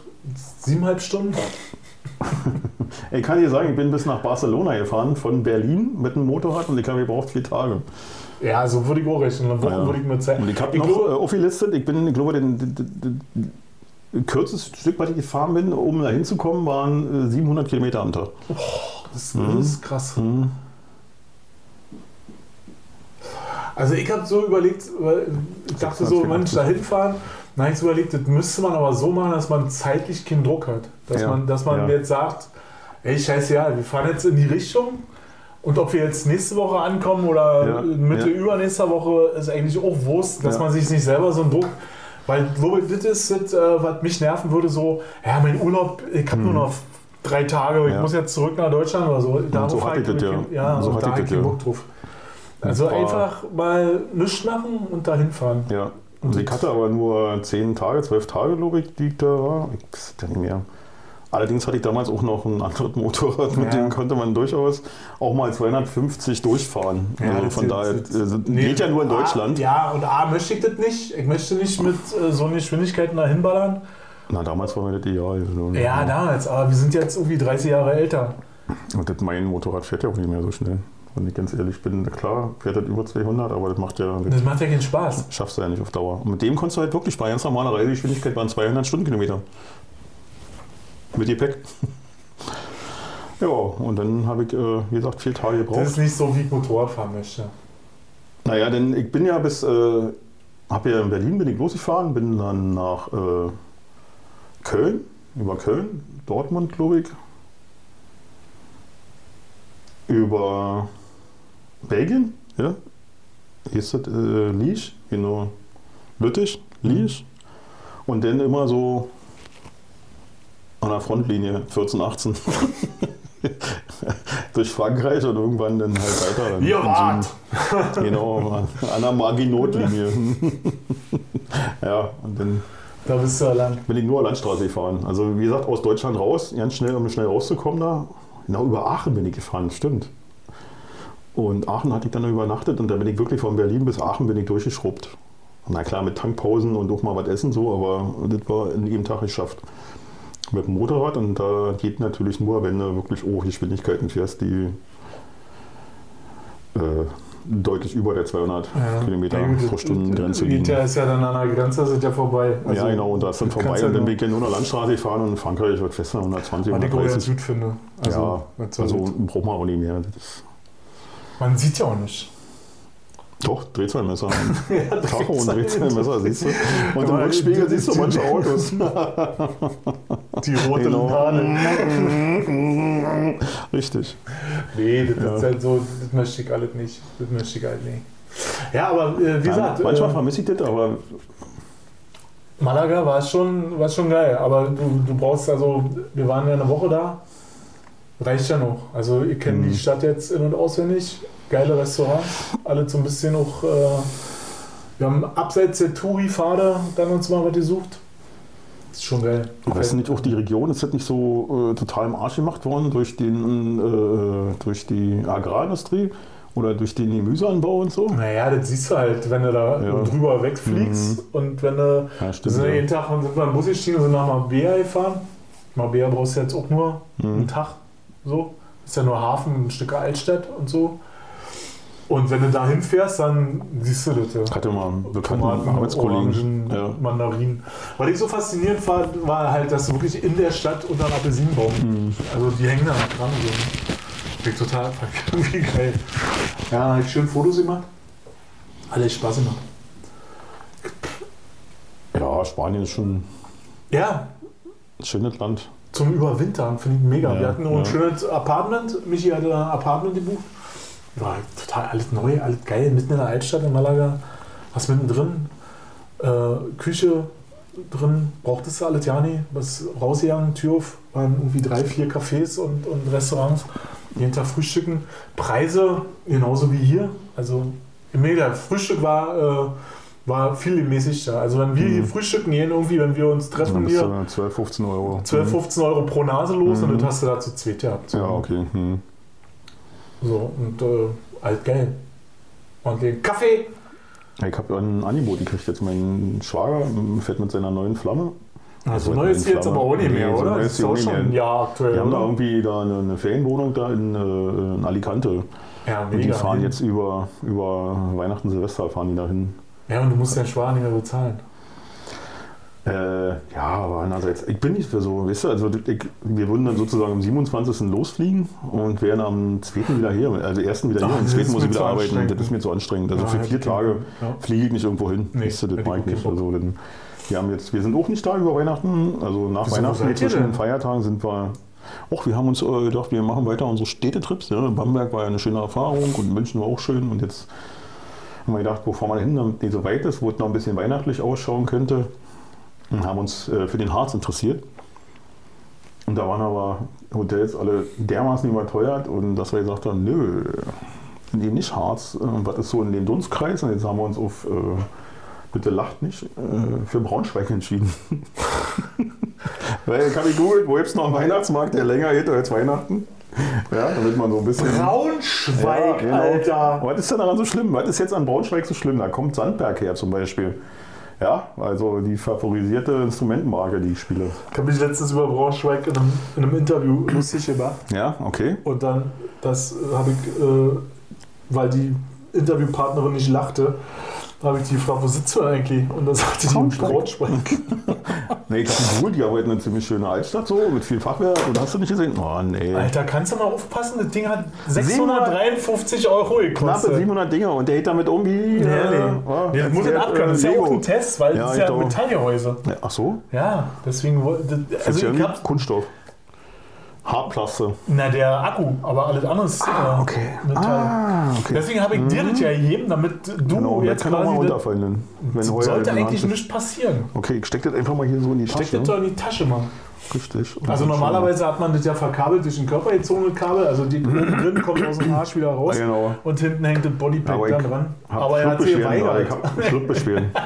siebeneinhalb Stunden. [laughs] Ich kann dir sagen, ich bin bis nach Barcelona gefahren, von Berlin mit dem Motorrad und ich habe gebraucht vier Tage. Ja, so würde ich auch rechnen. Eine Woche Ja. würde ich mir Zeit. Und ich habe noch glaube- äh, aufgelistet, ich bin, ich glaube, den, den, den, den kürzeste Stück, was ich gefahren bin, um da hinzukommen, waren äh, 700 Kilometer am Tag. Das, Mhm. das ist krass. Mhm. Also ich habe so überlegt, weil ich dachte so, 600 Mensch, da hinfahren. Habe ich so überlegt, das müsste man aber so machen, dass man zeitlich keinen Druck hat. Dass Ja. man, dass man Ja. jetzt sagt, ey, scheiße, ja, wir fahren jetzt in die Richtung. Und ob wir jetzt nächste Woche ankommen oder Ja. Mitte übernächster Woche, ist eigentlich auch Wurst, dass man sich nicht selber so einen Druck. Weil ich glaube, das ist das, äh, was mich nerven würde, so, ja, mein Urlaub, ich habe nur noch drei Tage, ich Mhm. Muss jetzt zurück nach Deutschland oder so. Darauf so hatte ich, ich das, ja. ja, So und hatte da ich habe ich das, ja. Bock drauf. Also War- einfach mal nichts machen und dahin fahren. Ja, und ich hatte aber nur 10 Tage, 12 Tage, glaube ich, die ich da war. Ich weiß ja nicht mehr. Allerdings hatte ich damals auch noch ein anderes Motorrad, mit Ja. dem konnte man durchaus auch mal 250 durchfahren. Ja, also von daher, äh, Nee, geht ja nur in A, Deutschland. ja, und A, möchte ich das nicht. Ich möchte nicht mit äh, so Geschwindigkeiten dahin ballern. Na, damals war mir das egal. Also, Ja, damals, aber wir sind jetzt irgendwie 30 Jahre älter. Und das, mein Motorrad fährt ja auch nicht mehr so schnell. Wenn ich ganz ehrlich bin, klar, fährt das über 200, aber das macht ja, das Das macht ja keinen Spaß. schaffst du ja nicht auf Dauer. Und mit dem konntest du halt wirklich bei ganz normaler Reisegeschwindigkeit waren 200 Stundenkilometer. Mit Gepäck. [laughs] Ja, und dann habe ich, äh, wie gesagt, vier Tage Das gebraucht. ist nicht so, wie ich Motorrad fahren möchte. Naja, denn ich bin ja bis, äh, habe ja in Berlin bin ich losgefahren, bin dann nach äh, Köln, über Köln, Dortmund, glaube ich, über Belgien, ja, ist das äh, Liege, genau, Lüttich, Liege, und dann immer so an der Frontlinie 14, 18 [laughs] durch Frankreich und irgendwann dann halt weiter. Ihr wart! Süden. [laughs] Genau, an der Maginotlinie. [laughs] ja, und dann Da bist du ja lang. bin ich nur Landstraße gefahren. Also wie gesagt, aus Deutschland raus, ganz schnell, um schnell rauszukommen da. Genau, über Aachen bin ich gefahren, stimmt. Und Aachen hatte ich dann übernachtet und da bin ich wirklich von Berlin bis Aachen bin ich durchgeschrubbt. Na klar, mit Tankpausen und auch mal was essen so, aber das war in jedem Tag geschafft. Mit dem Motorrad und da geht natürlich nur, wenn du wirklich hohe Geschwindigkeiten fährst, die äh, deutlich über der 200 Ja. Kilometer Ja, pro Stunde Grenze liegen. ist ja dann an der Grenze, sind ja vorbei. Also, ja, genau, und da ist dann vorbei ja und dann bin ich ja nur noch Landstraße gefahren und in Frankreich wird fest 120, Was ich auch ganz 130. gut finde. Also, ja, also braucht man auch nicht mehr. Das man sieht ja auch nicht. doch, Drehzahlmesser. [laughs] Ja, Tacho und Drehzahlmesser, siehst du. Und im Rückspiegel siehst du [laughs] die- manche Autos. [laughs] Die rote Genau. Laterne. Richtig. Nee, das Ja. ist halt so, das möchte ich alles nicht. Das möchte ich halt nicht. Ja, aber äh, wie Ja, gesagt, manchmal äh, vermisse ich das, aber Malaga war schon, war schon geil. Aber du, du brauchst also, wir waren ja eine Woche da, reicht ja noch. Also ihr kennt Mhm. die Stadt jetzt in- und auswendig, geile Restaurants, alle so ein bisschen auch, äh, wir haben abseits der Touri-Pfade dann uns mal was gesucht. Ist schon geil. Weißt du nicht, auch die Region ist das nicht so äh, total im Arsch gemacht worden durch, den, äh, durch die Agrarindustrie oder durch den Gemüseanbau und so? Naja, das siehst du halt, wenn du da Ja. drüber wegfliegst und wenn du Ja, stimmt. sind ja jeden Tag sind wir im Bus gestiegen und sind nach Marbella gefahren. Marbella brauchst du jetzt auch nur einen Mhm. Tag. So. Ist ja nur Hafen, ein Stück Altstadt und so. Und wenn du da hinfährst, dann siehst du das. Ja. Hatte mal einen bekannten Tomaten, Arbeitskollegen. Orangen, Ja. Mandarinen. Was ich so faszinierend fand, war halt, dass du wirklich in der Stadt unter einem Apfelsinenbaum, Mhm. also die hängen da dran. So. Ich total irgendwie [laughs] geil. Ja, dann hab ich schön Fotos gemacht. Alles Spaß gemacht. Ja, Spanien ist schon Ja, ein schönes Land. Zum Überwintern finde ich mega. Ja, wir hatten noch ein ja. schönes Apartment. Michi hatte da ein Apartment gebucht. War total alles neu, alles geil. Mitten in der Altstadt in Malaga. Was mittendrin. Äh, Küche drin. Brauchtest du alles ja nicht. Was rausgegangen, Tür auf. Waren irgendwie drei, vier Cafés und, und Restaurants. Jeden Tag frühstücken. Preise genauso wie hier. Also mega. Frühstück war, äh, war viel gemäßigter. Also wenn wir hier Mhm. frühstücken gehen, irgendwie, wenn wir uns Dann treffen bist hier. du 12, 15 Euro. 12, 15 Euro pro Nase los und Mhm. das hast du da zu zweit gehabt. So. Ja, okay. Hm. So, und äh, alt geil. Und den Kaffee. Ich habe ein Angebot gekriegt. Jetzt mein Schwager ähm, fährt mit seiner neuen Flamme. Also neu ist jetzt aber auch nicht mehr, Nee, so oder? ist ist auch schon ein Jahr aktuell. Die haben da irgendwie da eine, eine Ferienwohnung da in, äh, in Alicante. ja, Und die mega. fahren jetzt über, über Weihnachten, Silvester fahren die dahin. Ja, und du musst nicht mehr bezahlen. Äh, ja, aber andererseits, ich bin nicht für so, weißt du, also ich, wir würden dann sozusagen am 27. losfliegen und wären am 2. wieder hier, also ersten wieder Ach, hier, am das 2. ist muss ich wieder arbeiten, das ist mir zu anstrengend. Also Ja, für vier Tage. Ja. fliege ich nicht irgendwo hin, Nee, weißt du, das mag ich nicht. Also, dann, wir, haben jetzt, wir sind auch nicht da über Weihnachten, also nach wo Weihnachten, zwischen den Feiertagen sind wir, auch wir haben uns äh, gedacht, wir machen weiter unsere Städtetrips, ja. Bamberg war ja eine schöne Erfahrung und München war auch schön und jetzt haben wir gedacht, fahren wir hin, damit nicht so weit ist, wo es noch ein bisschen weihnachtlich ausschauen könnte. Und haben uns äh, für den Harz interessiert. Und da waren aber Hotels alle dermaßen überteuert und dass wir gesagt haben, nö, eben nicht Harz. Äh, was ist so in den Dunstkreis? Und jetzt haben wir uns auf, äh, bitte lacht nicht, für Braunschweig entschieden. [laughs] Weil ich habe gegoogelt, wo gibt es noch einen Weihnachtsmarkt, der länger geht als Weihnachten? Ja, damit man so ein bisschen... Braunschweig, Ja, genau. Alter. Was ist denn daran so schlimm? Was ist jetzt an Braunschweig so schlimm? Da kommt Sandberg her zum Beispiel. Ja, also die favorisierte Instrumentenmarke, die ich spiele. Ich habe mich letztens über Braunschweig in einem, in einem Interview [clears throat] lustig gemacht. Ja, okay. Und dann, das habe ich, äh, weil die Interviewpartnerin nicht lachte, habe ich die gefragt, wo sitzt du eigentlich? Und dann sagte die Braunschweig. [laughs] Nee, ich habe gegoogelt, die arbeiten in einer ziemlich schöne Altstadt so, mit viel Fachwerk. Und hast du nicht gesehen? Oh, nee. Alter, kannst du mal aufpassen? Das Ding hat 653 Euro gekostet. Knappe 700 Dinger und der geht damit irgendwie. Nee, nee. ja, nee, das muss wär, abkönnen. Das ist äh, ja auch ein Test, weil Ja, das ist ja doch. Metallgehäuse. Ja, Ach so? Ja, deswegen. das- Also ich ja hab, Kunststoff. Hartplaste. na, der Akku, aber alles andere ist Ah, äh, okay. Metall. Ah, okay. Deswegen habe ich dir das ja gegeben, damit du Genau, jetzt kann auch mal quasi. Das, runterfallen. dann, Wenn sollte eigentlich nichts passieren. Okay, ich stecke das einfach mal hier so in die Steck Tasche. das doch in die Tasche, Mann. Richtig. Also dann normalerweise hat man das ja verkabelt durch ein körpergezogene Kabel. Also die [clears throat] drin kommt aus dem Arsch wieder raus. Ja, genau. Und hinten hängt das Bodypack Aber da ich dran. Aber er hat sich geweigert. Ich habe Schluckbeschwerden. [laughs]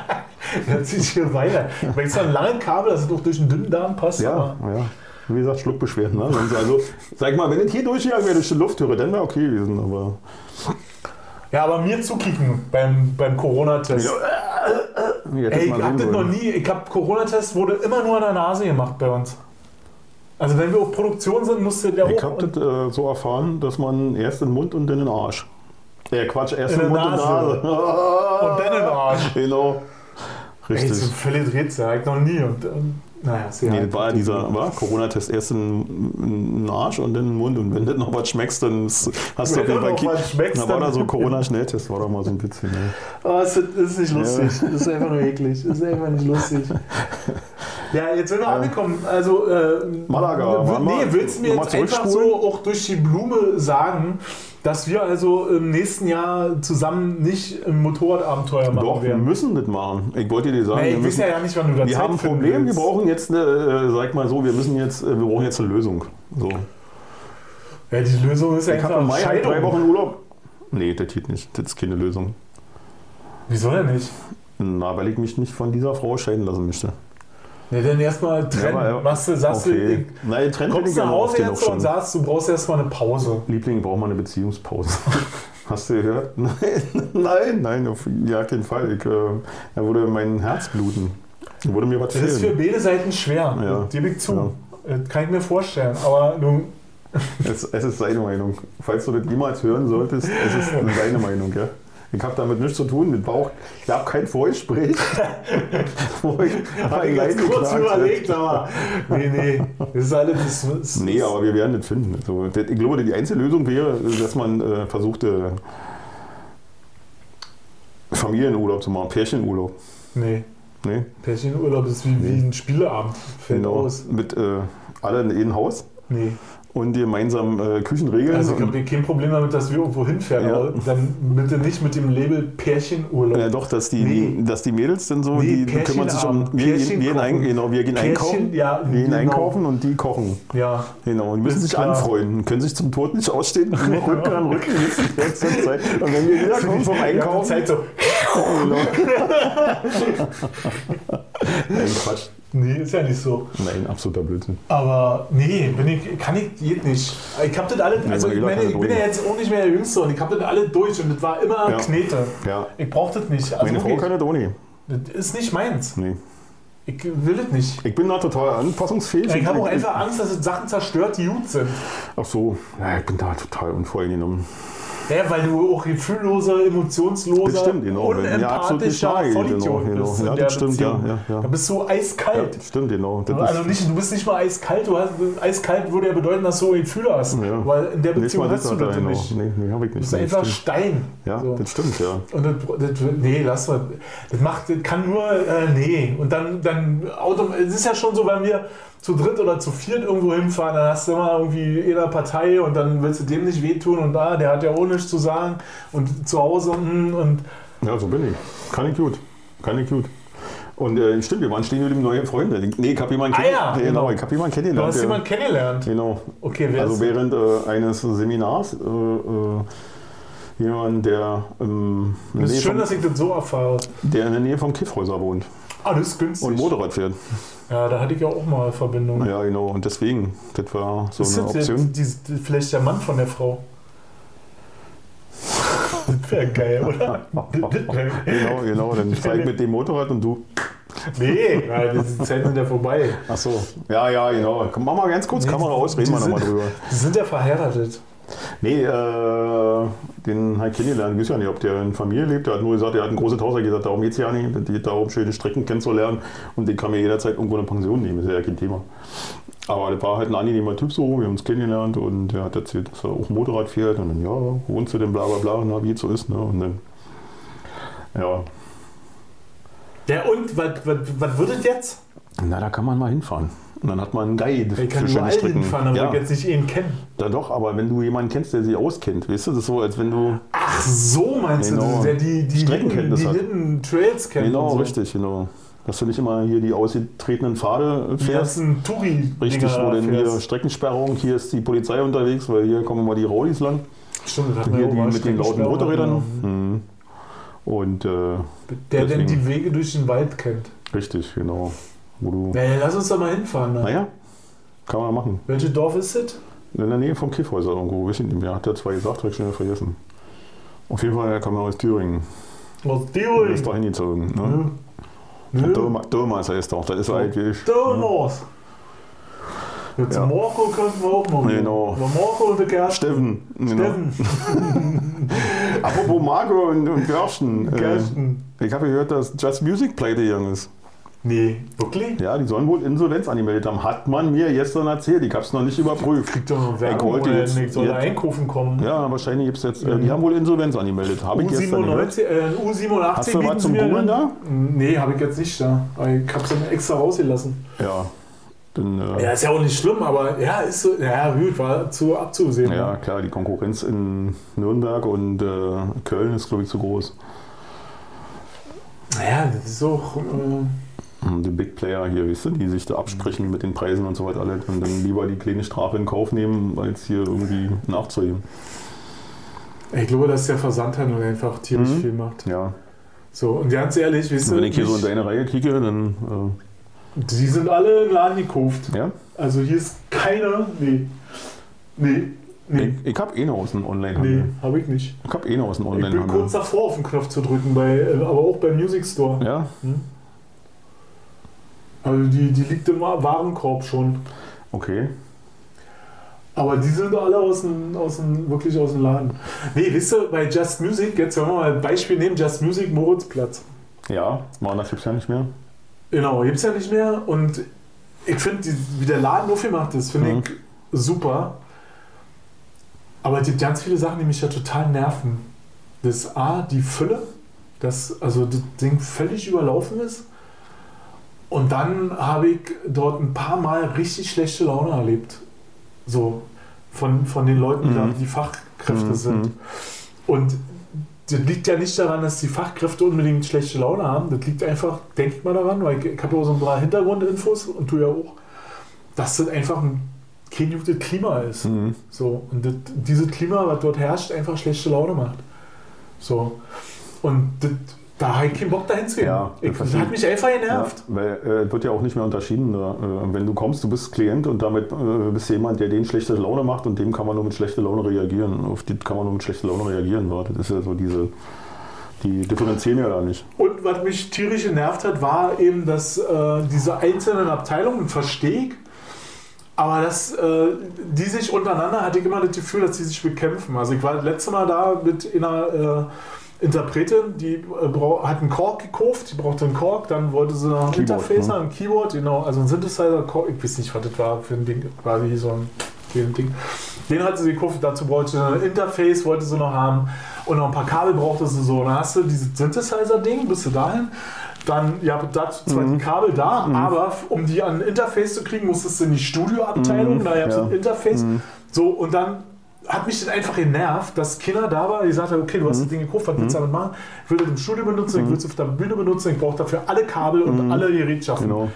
Er hat sich geweigert. Weil es ein langes Kabel, das doch durch den dünnen Darm passt. ja, Aber ja. Wie gesagt, Schluckbeschwerden. Ne? Also, sag mal, wenn es hier durchgegangen wäre durch die Lufttüre, dann wäre okay gewesen. Aber ja, aber mir zukicken beim, beim Corona-Test. Ihr hättet Ey, ich hab das noch nie. Ich hab Corona-Test wurde immer nur an der Nase gemacht bei uns. Also wenn wir auf Produktion sind, musste der Ich und- das äh, so erfahren, dass man erst in den Mund und dann in den Arsch. Ja, Quatsch, erst In der Mund und Nase. Nase. Und dann in den Arsch. [laughs] Genau. Ey, Richtig. so völlig Rätsel, hab ich noch nie. Und, ähm, naja, ja Nee, das war dieser war Corona-Test erst in, den Arsch und dann in den Mund. Und wenn du noch was schmeckst, dann hast du auf jeden Fall noch Ki- was schmeckst, Da war da so ein [laughs] Corona-Schnelltest, war doch mal so ein bisschen. Ne? Oh, ist, es ist nicht lustig. Es ist einfach nur eklig. Es ist einfach nicht lustig. Ja, jetzt sind wir angekommen. Also, äh, Malaga, nee, willst du mir jetzt einfach so auch durch die Blume sagen, dass wir also im nächsten Jahr zusammen nicht ein Motorradabenteuer machen Doch, wir werden? müssen das machen. Ich wollte dir sagen, Nee, wir, müssen, ja nicht, wann du da wir Zeit haben ein Problem, wir brauchen jetzt eine, äh, sag mal so, wir müssen jetzt, äh, wir brauchen jetzt eine Lösung. So. Ja, die Lösung ist Ich habe einfach im Mai halt drei Scheidung. Wochen Urlaub. Nee, das geht nicht. Das ist keine Lösung. Wieso denn nicht? Na, weil ich mich nicht von dieser Frau scheiden lassen möchte. Nee, dann erstmal trennen. Ja, Machst du, sagst du, Okay. ich- Nein, Trend kommst nach Hause den jetzt und sagst, du brauchst erstmal eine Pause. Liebling, braucht mal eine Beziehungspause. [laughs] Hast du gehört? [laughs] Nein, nein, nein, auf ja, keinen Fall. Ich, äh, da würde mein Herz bluten. Da würde mir was Das ist für fehlen. beide Seiten schwer. Ja. Gebe ich zu. Ja. Das kann ich mir vorstellen. Aber nun, Es, es ist seine Meinung. Falls du das niemals hören solltest, es ist [laughs] seine Meinung, ja. Ich habe damit nichts zu tun. Das war auch, ich habe kein Vorgespräch. [laughs] wo ich habe ich jetzt kurz überlegt, aber nee, nee. Das ist alles. Das ist, Nee, aber wir werden das finden. Also, das, ich glaube, die einzige Lösung wäre, dass man äh, versuchte, Familienurlaub zu machen, Pärchenurlaub. Nee. Nee? Pärchenurlaub ist wie, wie ein Spieleabend. Fällt Genau. aus. Mit äh, alle in einem Haus Nee. Und gemeinsam äh, Küchenregeln. Also ich habe kein Problem damit, dass wir irgendwo hinfahren, Ja. aber dann bitte nicht mit dem Label Pärchenurlaub. ja, doch, dass die, Nee. dass die Mädels dann so, Nee, die kümmern sich um. Wir, gehen- Pärchen gehen ein, genau, wir gehen Pärchen, einkaufen. ja, Wir gehen genau. einkaufen und die kochen. Ja. Genau, und müssen Ist sich klar. anfreunden, können sich zum Tod nicht ausstehen, [laughs] nur Rücken an Rücken die ganze Zeit. Und wenn wir wiederkommen vom Die Einkaufen, Zeit so. [laughs] Genau. [laughs] Nein, Quatsch. Nee, ist ja nicht so. Nein, absoluter Blödsinn. Aber nee, bin ich, kann ich, geht nicht. Ich hab das alle, also aber ich meine, ich das bin ja jetzt auch nicht mehr der Jüngste und ich hab das alle durch und das war immer Ja. Knete. Ja, Ich brauch das nicht. Also meine Frau kann das auch nicht. das ist nicht meins. Nee. Ich will das nicht. Ich bin da total anpassungsfähig. Ich habe auch einfach Angst, dass es Sachen zerstört, die gut sind. Ach so, ja, ich bin da total unvoreingenommen. Ja, weil du auch gefühlloser, emotionsloser, Das stimmt, genau. Ja, unempathischer naheliegend, Vollidiot genau, bist genau. in Ja, der das stimmt, ja, ja, ja. Da bist du Ja, eiskalt. das stimmt, genau. Das also nicht, du bist nicht mal eiskalt, du hast, eiskalt würde ja bedeuten, dass du Gefühle hast. Ja. Weil in der Beziehung hast du hat er, das genau. nicht. Nee, nee, hab ich Du nicht. bist Nee, einfach stimmt. Stein. Ja, So. das stimmt, ja. Und das, das, nee, lass mal. Das macht, das kann nur, äh, nee. Und dann, dann es ist ja schon so, wenn wir zu dritt oder zu viert irgendwo hinfahren, dann hast du immer irgendwie in einer Partei und dann willst du dem nicht wehtun und da, der hat ja auch nichts zu sagen und zu Hause hm, und Ja, so bin ich. Kann ich gut. Kann ich gut. Und äh, stimmt, wir waren stehen mit dem neuen Freund. Nee, ich habe jemanden, Ah kenn- ja, genau, genau. ich hab jemanden du kennengelernt. hast der- jemanden kennengelernt. Genau. Okay, wer Also während äh, eines Seminars äh, äh, jemand, der, ähm, Nähe ist schön, vom, dass ich das so erfahre. der in der Nähe vom Kiffhäuser wohnt Ah, das ist günstig. und Motorrad fährt. ja, da hatte ich ja auch mal Verbindung. Ja, genau. Und deswegen, das war so ist eine Option. die, die, vielleicht der Mann von der Frau? Das wäre geil, oder? Genau, genau. Dann ich mit dem Motorrad und du. nee, die Zeiten sind ja vorbei. Ach so. Ja, ja, genau. Mach mal ganz kurz Nee, Kamera aus, reden wir nochmal drüber. Die sind ja verheiratet. Nee, äh, den halt kennengelernt. Ich weiß ja nicht, ob der in Familie lebt. Der hat nur gesagt, er hat ein großes Haus. Er hat gesagt, darum geht es ja nicht. Es geht darum, schöne Strecken kennenzulernen. Und den kann mir jederzeit irgendwo eine Pension nehmen. ist ja kein Thema. Aber der war halt ein angenehmer Typ so. Wir haben uns kennengelernt und er hat erzählt, dass er auch Motorrad fährt. Und dann, ja, wohnst du denn, bla bla bla, na, wie es so ist. Ne? Und dann, ja, Ja, und was, es jetzt? na, da kann man mal hinfahren. Und dann hat man einen Guide Ich kann für schöne Strecken. hinfahren, aber ja, ich jetzt nicht ihn kennen. da doch, aber wenn du jemanden kennst, der sich auskennt, weißt du, das ist so, als wenn du. Ach so, meinst Genau. du, der die, die, Streckenkenntnis die. Hidden Trails kennt. Genau, so. richtig, genau. Dass du nicht immer hier die ausgetretenen Pfade Die fährst. ganzen touri Richtig, wo denn hier Streckensperrung, hier ist die Polizei unterwegs, weil hier kommen immer die Rowdies lang. Stimmt, das Hier die mit den lauten Motorrädern. Mhm. Und äh, Der denn die Wege durch den Wald kennt. richtig, genau. Wo du. Ja, lass uns da mal hinfahren. Ne? Naja, kann man machen. Welches Dorf ist das? In der Nähe vom Kiffhäuser irgendwo, weiß ich nicht mehr. Hat er zwar gesagt, hab ich schon wieder vergessen. Auf jeden Fall kam er aus Thüringen. Er Thüringen? ist da hingezogen. Ne? Nö. Nö. Dömer- Dömer heißt doch, das ist so alt wie ich. Dömers. Ja, zu Ja. Marco könnten wir auch noch. gehen. Genau. Der Marco und der Kerl. Steffen. Genau. Steffen. [laughs] Apropos Marco und, und Gersten. äh, Gersten. ich habe gehört, dass Just Music pleite gegangen ist. Nee, wirklich? Ja, die sollen wohl Insolvenz angemeldet haben. Hat man mir gestern erzählt. Ich habe es noch nicht überprüft. Kriegt doch noch Werbung wollte oder jetzt- nicht, soll jetzt- einkaufen kommen. Ja, wahrscheinlich gibt es jetzt. Äh, die haben wohl Insolvenz angemeldet. Habe ich gestern gehört. U97, äh, U87 Hast du was zum Googlen dann- Nee, habe ich jetzt nicht da. Ich habe es dann extra rausgelassen. Ja. Dann, äh, Ja, ist ja auch nicht schlimm, aber ja, ist so, ja gut, war zu abzusehen. ja, klar, die Konkurrenz in Nürnberg und äh, Köln ist, glaube ich, zu groß. Naja, das ist auch. Äh, Hm, Die Big Player hier, weißt du, die sich da absprechen mit den Preisen und so weiter alles und dann lieber die kleine Strafe in Kauf nehmen, als hier irgendwie nachzuheben. ich glaube, dass der Versandhandel einfach tierisch Mhm. viel macht. Ja. So, und ganz ehrlich, Und du, wenn ich hier so in ich- deine Reihe klicke, dann. die sind alle im Laden gekauft. Äh, ja. Also hier ist keiner. Nee. Nee. Nee. Ich, ich habe eh noch aus dem Nee, Onlinehandel. habe ich nicht. Ich habe eh noch aus dem Ich bin Onlinehandel. kurz davor, auf den Knopf zu drücken, bei, äh, aber auch beim Music Store. Ja, Also die, die liegt im Warenkorb schon. okay. Aber die sind alle aus dem, aus dem, wirklich aus dem Laden. Nee, wisst ihr, bei Just Music, jetzt wollen wir mal ein Beispiel nehmen, Just Music Moritzplatz. Ja, war das gibt's ja nicht mehr. Genau, gibt's ja nicht mehr und ich finde, wie der Laden aufgemacht ist, finde Mhm. ich super. Aber es gibt ganz viele Sachen, die mich ja total nerven. Das A, die Fülle, dass also das Ding völlig überlaufen ist. Und dann habe ich dort ein paar Mal richtig schlechte Laune erlebt. So von, von den Leuten, die da Mhm. die Fachkräfte Mhm, sind. Und das liegt ja nicht daran, dass die Fachkräfte unbedingt schlechte Laune haben. Das liegt einfach, denke ich mal, daran, weil ich, ich habe ja auch so ein paar Hintergrundinfos und du ja auch, dass das einfach ein kein gutes Klima ist. Mhm. So, und das, dieses Klima, was dort herrscht, einfach schlechte Laune macht. So. Und das, da habe ich keinen Bock dahin zu gehen. Ja, ich, das hat mich einfach Ja, genervt. weil äh, es wird ja auch nicht mehr unterschieden. Da, äh, wenn du kommst, du bist Klient und damit äh, bist du jemand, der den schlechte Laune macht und dem kann man nur mit schlechter Laune reagieren. Auf die kann man nur mit schlechter Laune reagieren. wa? Das ist ja so diese. Die differenzieren ja da nicht. Und was mich tierisch genervt hat, war eben, dass äh, diese einzelnen Abteilungen, verstehe ich, aber dass äh, die sich untereinander, hatte ich immer das Gefühl, dass die sich bekämpfen. Also ich war das letzte Mal da mit einer äh, Interpretin, die äh, hat einen Kork gekauft, die brauchte einen Kork, dann wollte sie noch ein Keyboard, Interfacer, ne? ein Keyboard, genau, also ein Synthesizer, Kork, ich weiß nicht, was das war für ein Ding, quasi so ein, Ding. Den hatte sie gekauft, dazu brauchte sie ein Interface, wollte sie noch haben und noch ein paar Kabel brauchte sie so. Dann hast du dieses Synthesizer-Ding, bist du dahin. Dann, ja, dazu zwar Mhm. die Kabel da, aber um die an ein Interface zu kriegen, musstest du in die Studioabteilung, Mhm, da gab es ja. ein Interface. Mhm. So, und dann hat mich das einfach genervt, dass Kinder da war, die sagte, okay, du hast das Ding gekauft, was willst du damit machen? Ich will das im Studio benutzen, ich will es auf der Bühne benutzen, ich brauche dafür alle Kabel und alle Gerätschaften. Genau.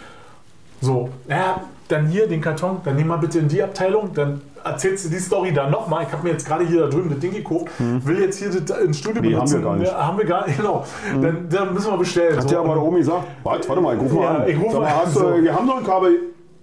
So, ja, dann hier den Karton, dann nimm mal bitte in die Abteilung, dann erzählst du die Story da nochmal. Ich habe mir jetzt gerade hier da drüben das Ding gekauft, will jetzt hier das ins Studio Nee, haben benutzen. wir gar nicht. Ja, haben wir gar nicht, [laughs] genau. Dann, dann müssen wir bestellen. Hat so. ja aber der Omi gesagt, warte, warte mal, ich ruf mal Ja, an. ich ruf Sag mal mal, an, so. wir haben noch ein Kabel.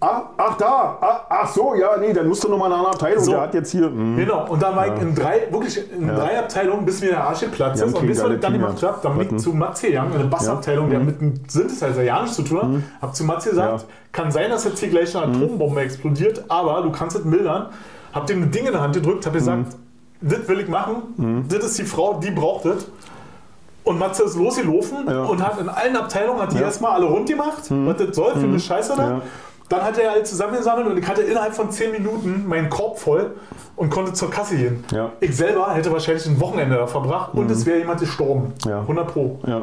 Ach, ach da, ach, ach so, ja, nee, dann musst du noch mal in eine Abteilung. So. Der hat jetzt hier. hm. Genau, und dann war ich in drei, wirklich in Ja. drei Abteilungen, bis mir der Arsch geplatzt Ja, ist. Und bis ich dann gemacht ja. habe, dann bin ich zu Matze gegangen, eine Bassabteilung, der Mhm. mit einem Synthesizer ja nichts zu tun hat. Hab zu Matze gesagt, Ja. kann sein, dass jetzt hier gleich eine Atombombe explodiert, aber du kannst es mildern. Hab dem ein Ding in der Hand gedrückt, hab gesagt, das will ich machen, das ist die Frau, die braucht das. Und Matze ist losgelaufen Ja. und hat in allen Abteilungen hat die Ja. erstmal alle rund gemacht, was das soll für eine Scheiße da. Ja. Dann hat er alle zusammengesammelt und ich hatte innerhalb von 10 Minuten meinen Korb voll und konnte zur Kasse gehen. Ja. Ich selber hätte wahrscheinlich ein Wochenende da verbracht und es wäre jemand gestorben. Ja. 100 Pro. Ja,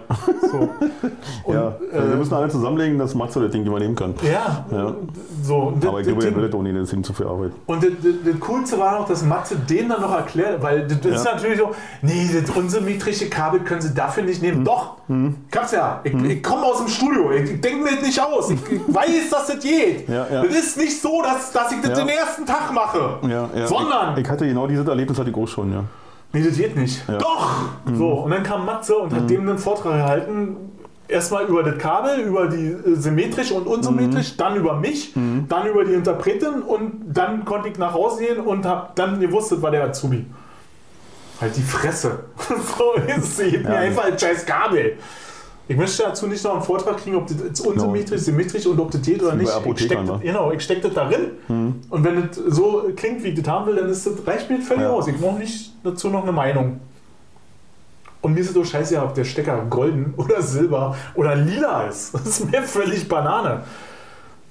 So. [laughs] Und, ja. Also wir äh, müssen alle zusammenlegen, dass Matze das Ding übernehmen kann. ja, Ja. so. Das, Aber ich das glaube, will das ohne das Ding zu viel Arbeit. Und das, das, das Coolste war noch, dass Matze den dann noch erklärt, weil das, das ist Ja. natürlich so, nee, das unsymmetrische Kabel können sie dafür nicht Hm. nehmen. Doch, ich hab's ja. Ich, ich komme aus dem Studio, ich, ich denke mir das nicht aus. Ich, ich weiß, dass das geht. Ja, ja. Das ist nicht so, dass, dass ich das Ja. den ersten Tag mache. Sondern, Ich, ich hatte genau dieses Erlebnis hatte ich auch schon, ja. nee, das geht nicht. Ja. Mhm. Doch! So, und dann kam Matze und hat dem einen Vortrag gehalten. Erstmal über das Kabel, über die äh, symmetrisch und unsymmetrisch, Mhm. dann über mich, dann über die Interpretin und dann konnte ich nach Hause gehen und hab dann gewusst, das war der Azubi. Halt die Fresse. [laughs] so ist sie. mir Ja. einfach ein scheiß Kabel. Ich möchte dazu nicht noch einen Vortrag kriegen, ob das jetzt unsymmetrisch, symmetrisch und ob das geht oder nicht. Ich steck, Apothekern, das, ne? genau, ich stecke das darin. Und wenn das so klingt, wie ich das haben will, dann ist das, reicht mir das völlig Ja. aus. Ich brauche nicht dazu noch eine Meinung. Und mir ist es doch scheiße, ob der Stecker golden [laughs] oder silber oder lila ist. Das ist mir völlig Banane.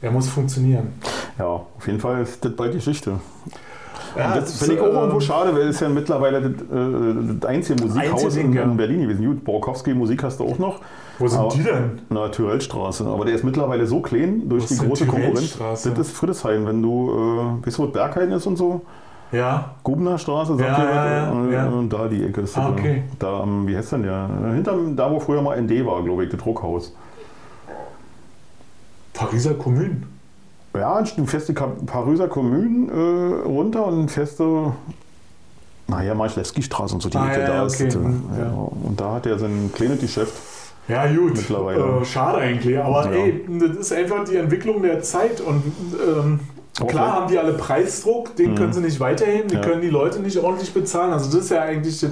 Er muss funktionieren. Ja, auf jeden Fall ist das bald Geschichte. Ja, Und das finde ich auch ähm, irgendwo schade, weil es ja mittlerweile das, äh, das einzige Musikhaus Einzige in, Ding, in Berlin gewesen. Gut, Borkowski Musik hast du auch noch. Wo sind Aber- die denn? Na, Tyrellstraße. Aber der ist mittlerweile so klein durch Was die große Konkurrenz. Das ist Friedrichshain, wenn du, äh, weißt du, wo Berghain ist und so? Ja. Gubner Straße, sagt Ja, ihr ja, ja, Und- ja. Und da die Ecke ist Ah, das, okay. Da, wie heißt denn der? Hinterm, da wo früher mal ND war, glaube ich, das Druckhaus. Pariser Kommune. Ja, du fährst die Ka- Pariser Kommune äh, runter und fährst du, naja, Marschlewski-Straße und so die Ah, Ecke ja, da ist. okay. das, äh, Hm, ja. Und da hat er sein kleines Geschäft. Ja, gut. Mittlerweile. Äh, schade eigentlich. Aber Ja. ey, das ist einfach die Entwicklung der Zeit. Und ähm, klar haben die alle Preisdruck, den Mhm. können sie nicht weiterheben, die Ja. können die Leute nicht ordentlich bezahlen. Also das ist ja eigentlich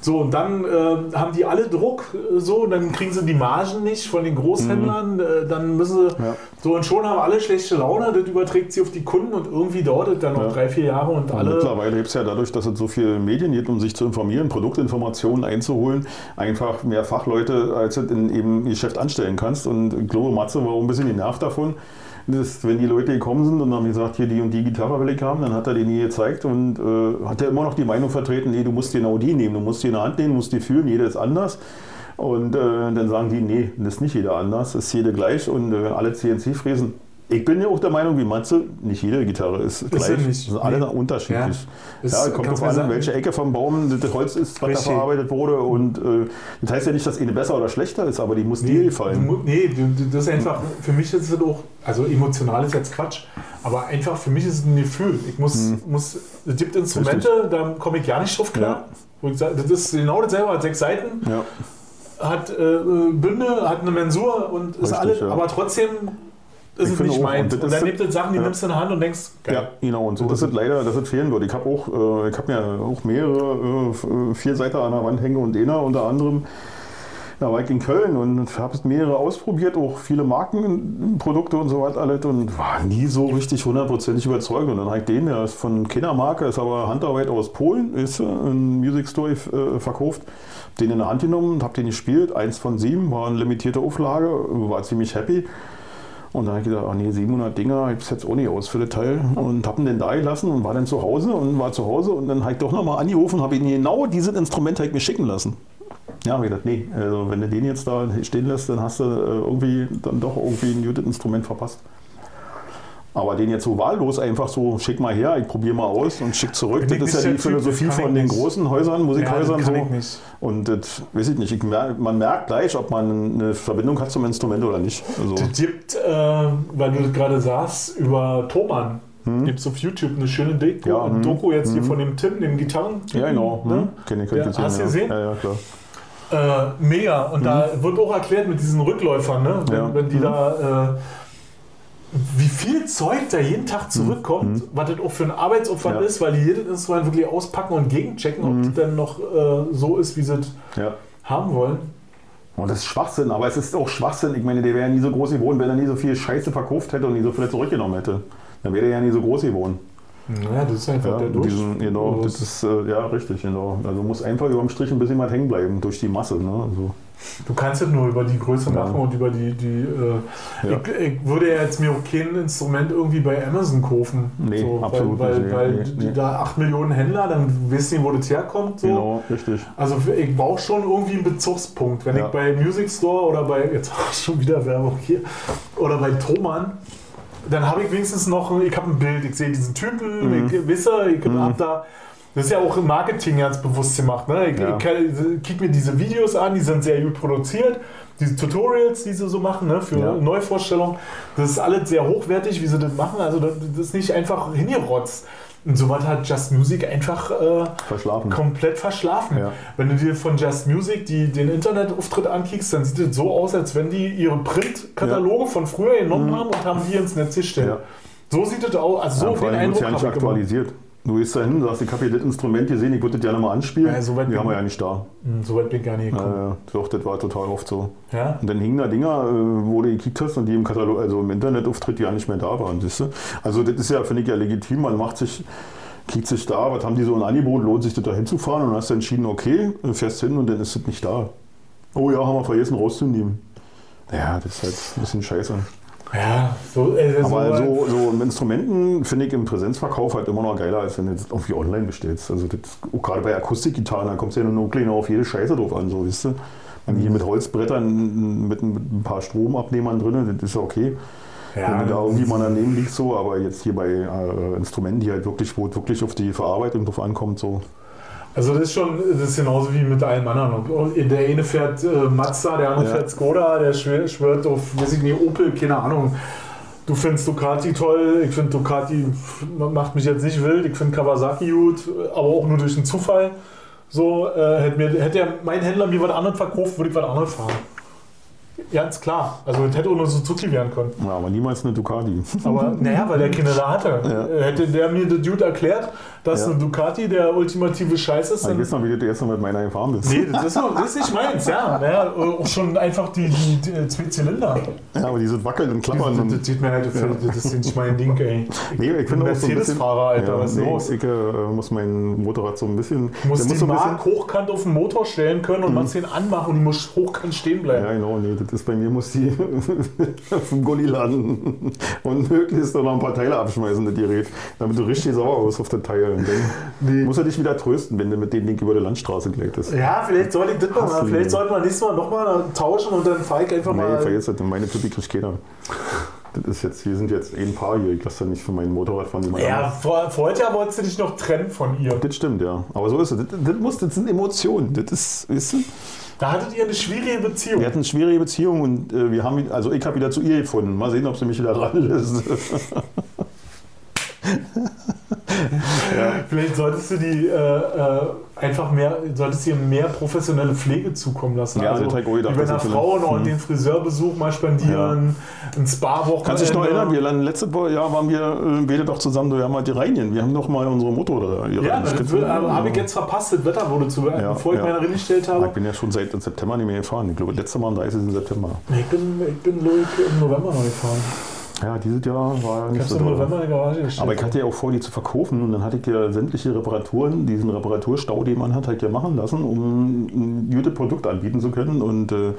so. Und dann äh, haben die alle Druck äh, so, dann kriegen sie die Margen nicht von den Großhändlern. Äh, dann müssen sie Mhm. Ja. so und schon haben alle schlechte Laune. Das überträgt sie auf die Kunden und irgendwie dauert es dann noch Ja. drei, vier Jahre und Und alle. mittlerweile gibt es ja dadurch, dass es so viele Medien gibt, um sich zu informieren, Produktinformationen einzuholen, einfach mehr Fachleute, als du in eben Geschäft anstellen kannst. Und ich glaube, Matze war auch ein bisschen genervt davon. Dass wenn die Leute gekommen sind und haben gesagt, hier die und die Gitarre will ich haben, dann hat er die nie gezeigt und äh, hat er immer noch die Meinung vertreten, nee, du musst genau die nehmen, du musst die in der Hand nehmen, du musst die fühlen, jeder ist anders. Und äh, dann sagen die, nee, das ist nicht jeder anders, ist jede gleich und äh, alle CNC-Fräsen. Ich bin ja auch der Meinung, wie Matze, nicht jede Gitarre ist, gleich. sie nicht. Sind alle Nee. unterschiedlich. Ist- Ja, kommt drauf an, welche Ecke vom Baum das Holz ist, was da Richtig. verarbeitet wurde. Und äh, das heißt ja nicht, dass eine besser oder schlechter ist, aber die muss dir du gefallen. Nee, du, du, das ist einfach, für mich ist es auch, also emotional ist jetzt Quatsch, aber einfach für mich ist es ein Gefühl. Ich muss, muss es gibt Instrumente, da komme ich gar nicht drauf klar. Ja. Ich das ist genau dasselbe, hat sechs Seiten, Ja. hat äh, Bünde, hat eine Mensur und ist Richtig, alles, ja. aber trotzdem ist es nicht meins. und Und, dann nimmt es Sachen, die ja. nimmst du in die Hand und denkst, geil. Ja, genau. Und so, das ist leider, das ist fehlen würde. Ich habe auch, äh, ich habe mir auch mehrere äh, Vierseiter an der Wand hängen und einer unter anderem. Da war ich in Köln und habe mehrere ausprobiert, auch viele Markenprodukte und so alles und war nie so richtig hundertprozentig überzeugt. Und dann habe ich den, der ist von Kindermarke, ist aber Handarbeit aus Polen, ist äh, ein Music Store äh, verkauft, den in der Hand genommen und habe den gespielt. Eins von sieben, war eine limitierte Auflage, war ziemlich happy. Und dann habe ich gedacht, ach nee, 700 Dinger, ich jetzt auch nicht aus für das Teil. Und habe ihn dann da gelassen und war dann zu Hause und war zu Hause und dann habe ich doch nochmal angerufen und habe ihn genau dieses Instrument halt mir schicken lassen. Ja, habe ich gedacht, nee, also wenn du den jetzt da stehen lässt, dann hast du äh, irgendwie dann doch irgendwie ein gutes Instrument verpasst. Aber den jetzt so wahllos einfach so, schick mal her, ich probiere mal aus und schick zurück. Das ist ja die Typ, Philosophie von den nicht. großen Häusern, Musikhäusern Ja, so. Und das weiß ich nicht. Ich merk, man merkt gleich, ob man eine Verbindung hat zum Instrument oder nicht. Also, Es gibt, äh, weil du das gerade sagst, über Thomann. Gibt es auf YouTube eine schöne Doku, Hm? Ja, hm, Doku jetzt hier hm. von dem Tim, dem Gitarren. ja, genau. Ne? Hm? Kenn ich, kenn ich Ja, hast du ja. gesehen? Ja, ja, klar. Äh, mega. Und da wird auch erklärt mit diesen Rückläufern, ne? wenn, wenn die Mhm. da. Äh, wie viel Zeug da jeden Tag zurückkommt, was das auch für ein Arbeitsaufwand Mhm. Ja. ist, weil die jedes Instrument wirklich auspacken und gegenchecken, ob Mhm. es denn noch äh, so ist, wie sie es Ja. haben wollen. Und das ist Schwachsinn, aber es ist auch Schwachsinn. Ich meine, der wäre ja nie so groß geworden, wenn er nie so viel Scheiße verkauft hätte und nie so viel zurückgenommen hätte. Dann wäre er ja nie so groß geworden. Ja, das ist einfach Ja, der Durch. diesen, genau, das ist, äh, ja, richtig, genau. Also muss einfach über dem Strich ein bisschen was hängen bleiben durch die Masse. Ne? Also, Du kannst es nur über die Größe Ja. machen und über die. die äh, Ja. ich, ich würde ja jetzt mir auch kein Instrument irgendwie bei Amazon kaufen. Nee, so, absolut Weil, nicht, weil, nee, weil nee, da 8 Millionen Händler, dann wissen die, wo das herkommt. So. Genau, richtig. Also ich brauche schon irgendwie einen Bezugspunkt. Wenn Ja. ich bei Music Store oder bei, jetzt [laughs] schon wieder Werbung hier, oder bei Thomann, dann habe ich wenigstens noch, ich habe ein Bild, ich sehe diesen Typen, Mhm. ich wisse, ich habe da, das ist ja auch im Marketing ganz bewusst gemacht. Ne? Ich, Ja. kick mir diese Videos an, die sind sehr gut produziert. Diese Tutorials, die sie so machen, ne, für Ja. Neuvorstellungen, das ist alles sehr hochwertig, wie sie das machen. Also das das ist nicht einfach hingerotzt. Und sowas hat Just Music einfach äh, Verschlafen. komplett verschlafen. Ja. Wenn du dir von Just Music die, den Internetauftritt ankickst, dann sieht es so aus, als wenn die ihre Print-Kataloge von früher genommen haben und haben die ins Netz gestellt. Mhm. Ja. So sieht es aus. Also Ja, so vor den Eindruck ja nicht ich gemacht. Du gehst da hin, sagst, ich habe hier das Instrument gesehen, ich würde das gerne mal anspielen. Ja, so weit die bin- haben wir ja nicht da. Hm, So weit bin ich gar nicht gekommen. Ja, doch, das war total oft so. Ja? Und dann hingen da Dinger, äh, wo du gekickt hast und die im Katalog, also im Internetauftritt, die ja nicht mehr da waren, siehst du? Also das ist ja, finde ich ja legitim, man macht sich kriegt sich da, was haben die so ein Angebot, lohnt sich das da hinzufahren und dann hast du entschieden, okay, fährst hin und dann ist es nicht da. Oh ja, haben wir vergessen rauszunehmen. Ja, das ist halt ein bisschen scheiße. Ja, so, äh, Aber so, so Instrumenten finde ich im Präsenzverkauf halt immer noch geiler, als wenn du das irgendwie online bestellst. Also das, auch gerade bei Akustikgitarren, da kommst du ja nur kleiner auf jede Scheiße drauf an, so weißt du. Wenn hier mit Holzbrettern mit, mit ein paar Stromabnehmern drin, das ist ja okay. Ja, wenn du da irgendwie mal daneben liegst, so, aber jetzt hier bei äh, Instrumenten, die halt wirklich, wo es wirklich auf die Verarbeitung drauf ankommt, so. Also das ist schon, das ist genauso wie mit allen anderen. Der eine fährt äh, Mazda, der andere Ja. fährt Skoda, der schwör- schwört auf, weiß ich nicht, Opel, keine Ahnung. Du findest Ducati toll, ich finde Ducati macht mich jetzt nicht wild, ich finde Kawasaki gut, aber auch nur durch den Zufall. So, äh, hätte, mir, hätte mein Händler mir was anderes verkauft, würde ich was anderes fahren. Ganz klar. Also das hätte auch nur Suzuki werden können. Ja, aber niemals eine Ducati. Aber naja, weil der Kinder da hatte. Äh, Hätte der mir der Dude erklärt, dass Ja. eine Ducati der ultimative Scheiß ist, Ich dann weiß noch, wie du jetzt noch mit meiner gefahren bist. Nee, das ist, noch, das ist nicht meins, ja. Naja, auch schon einfach die, die, die zwei Zylinder. Ja, aber die sind wackeln und klappern. Das, und das sieht mir halt, das ist nicht mein Ding, ey. Nee, ich finde auch so ein bisschen. Mercedes-Fahrer, Alter, ja, was los? Ich äh, muss mein Motorrad so ein bisschen. Du musst der die so ein Mark hochkant auf den Motor stellen können und machst den anmachen und die muss hochkant stehen bleiben. Ja, genau, nee, das bei mir, muss die [laughs] dem Gully landen und möglichst noch ein paar Teile abschmeißen, das Gerät, damit du richtig sauer wirst auf das Teil. Und dann Nee. muss er dich wieder trösten, wenn du mit dem Ding über die Landstraße gleitest. Ja, vielleicht soll ich das noch mal, Hassen. vielleicht sollten wir nächstes Mal nochmal tauschen und dann ich einfach Nee, mal. vergiss das, meine Typ kriegt keiner. Das ist jetzt, hier sind jetzt ein Paar hier, ich lasse da nicht für mein Motorrad fahren. Ja, vor, vorher wolltest du dich noch trennen von ihr. Das stimmt, ja. Aber so ist es. Das, das, muss, das sind Emotionen. Das ist, weißt du? Da hattet ihr eine schwierige Beziehung. Wir hatten eine schwierige Beziehung und äh, wir haben, also ich habe wieder zu ihr gefunden. Mal sehen, ob sie mich wieder dran [laughs] lässt. Vielleicht solltest du die äh, äh, einfach mehr, solltest ihr mehr professionelle Pflege zukommen lassen. Ja, also ich auch gedacht, dass einer Frau noch hm. den Friseurbesuch mal spendieren, ein Spa-Wochenende. Kannst du dich noch erinnern, wir landen letztes Jahr waren wir äh, beide doch zusammen, wir haben mal die Rheinigen. Wir haben doch mal unsere Motor da Ja, das aber habe ich jetzt verpasst, das Wetter wurde zu, Ja, bevor ich ja. meine reingestellt Ich habe. bin ja schon seit September nicht mehr gefahren. Ich glaube, letztes Mal am 30. September. Ich bin, ich bin ich, im November noch gefahren. Ja, dieses Jahr war ja Ich nicht so doll. Aber ich hatte ja auch vor, die zu verkaufen und dann hatte ich ja sämtliche Reparaturen, diesen Reparaturstau, den man hat, halt ja machen lassen, um ein gutes Produkt anbieten zu können. Und äh,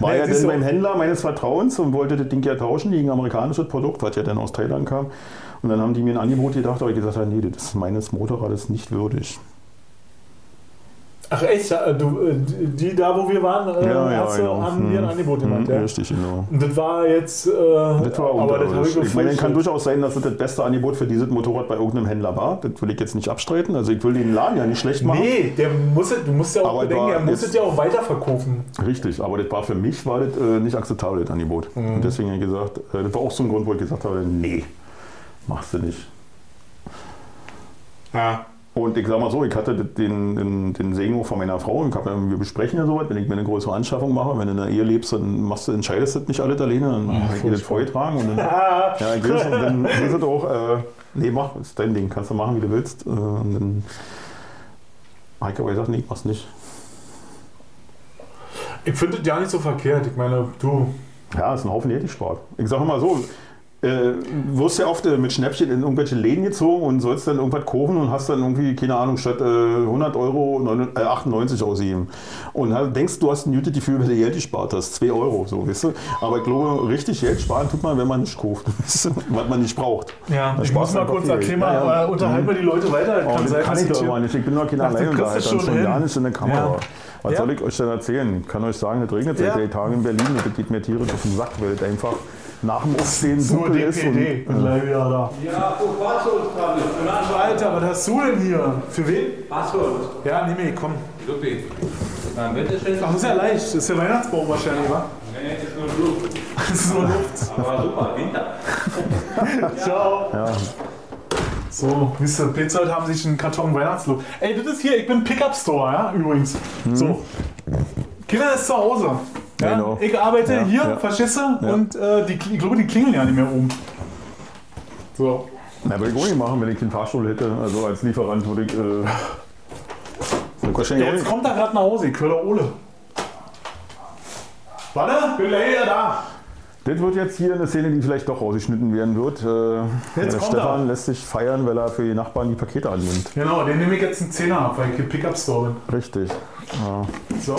war Nee, ja dann beim Händler meines Vertrauens und wollte das Ding ja tauschen gegen ein amerikanisches Produkt, was ja dann aus Thailand kam. Und dann haben die mir ein Angebot gedacht, aber ich gesagt habe, nee, das ist meines Motorrades nicht würdig. Ach echt, ja, du, äh, die da, wo wir waren, äh, hast du, haben dir ein Hm. Angebot Hm, gemacht. Ja. Richtig, genau. Und das war jetzt, äh, Das war aber das habe ich. Ich meine, kann durchaus sein, dass das das beste Angebot für dieses Motorrad bei irgendeinem Händler war. Das will ich jetzt nicht abstreiten. Also ich will den Laden ja nicht schlecht machen. Nee, der muss, du musst ja auch Aber bedenken, er muss es ja auch weiterverkaufen. Richtig, aber das war für mich war das äh, nicht akzeptabel, das Angebot. Mhm. Und deswegen habe ich gesagt, äh, das war auch so ein Grund, wo ich gesagt habe, nee, machst du nicht. Ja. Und ich sag mal so, ich hatte den, den, den Segen von meiner Frau. Ich hab, ja- wir besprechen ja sowas, wenn ich mir eine größere Anschaffung mache, wenn du in einer Ehe lebst, dann machst du, entscheidest du das nicht alles alleine, dann habe ich dir das vorgetragen. Und dann, [laughs] ja, ich weiß, und dann ist es auch, äh, nee, mach, ist dein Ding, kannst du machen, wie du willst. Äh, und dann habe ich aber gesagt, nee, mach's nicht. ich finde das ja nicht so verkehrt. Ich meine, du, Ja, ist ein Haufen gespart. Ich sage mal so, äh, wirst ja oft äh, mit Schnäppchen in irgendwelche Läden gezogen und sollst dann irgendwas kaufen und hast dann irgendwie, keine Ahnung, statt äh, 100 Euro 9, äh, 98 ausgegeben. Und halt denkst, du hast ein gutes Gefühl, weil du Geld gespart hast. 2 Euro, so, weißt du. Aber ich glaube, richtig Geld sparen tut man, wenn man nicht kauft, [laughs] weißt du, was man nicht braucht. ja, Da ich muss mal kurz erklären, Ja, ja. äh, unterhalten wir die Leute weiter. Oh, Kann sein, kann ich doch nicht. Ich bin doch kein Alleinunterhalter es und schon schon gar nicht in der Kamera. Ja. Was Ja. soll ich euch denn erzählen? Ich kann euch sagen, es regnet seit Ja. drei Tagen in Berlin und das geht mir tierisch auf den Sack, weil es einfach nach dem Aufstehen Nur dunkel ist. Und, DPD. Und gleich wieder da. Ja, wo Passwortkabel? Alter, was hast du denn hier? Für wen? Passwort. Ja, nee, nee, komm. Supi. Na, bitteschön. Ach, das ist ja leicht. Das ist der Weihnachtsbaum wahrscheinlich, wa? Nee, das ist nur Blut. Das ist nur Luft. [laughs] Aber super, Winter. [laughs] Ciao. ja, So, wisst ihr, Petzold haben sich einen Karton Weihnachtslook. Ey, das ist hier, ich bin Pickup Store, ja, übrigens. So. Kinder ist zu Hause. Ja, Genau. Ich arbeite Ja, hier, ja. du? Und äh, die, ich glaube, die klingeln ja nicht mehr um. So. Na, würde ich auch nicht machen, wenn ich den Fahrstuhl hätte. Also als Lieferant würde ich. Äh, Jetzt kommt er gerade nach Hause, ich höre der Ole. Warte, bin gleich wieder da. Das wird jetzt hier eine Szene, die vielleicht doch rausgeschnitten werden wird. Äh, Jetzt der kommt Stefan er. lässt sich feiern, weil er für die Nachbarn die Pakete annimmt. Genau, den nehme ich jetzt einen Zehner ab, weil ich hier Pickup Store bin. Richtig. Ja. So.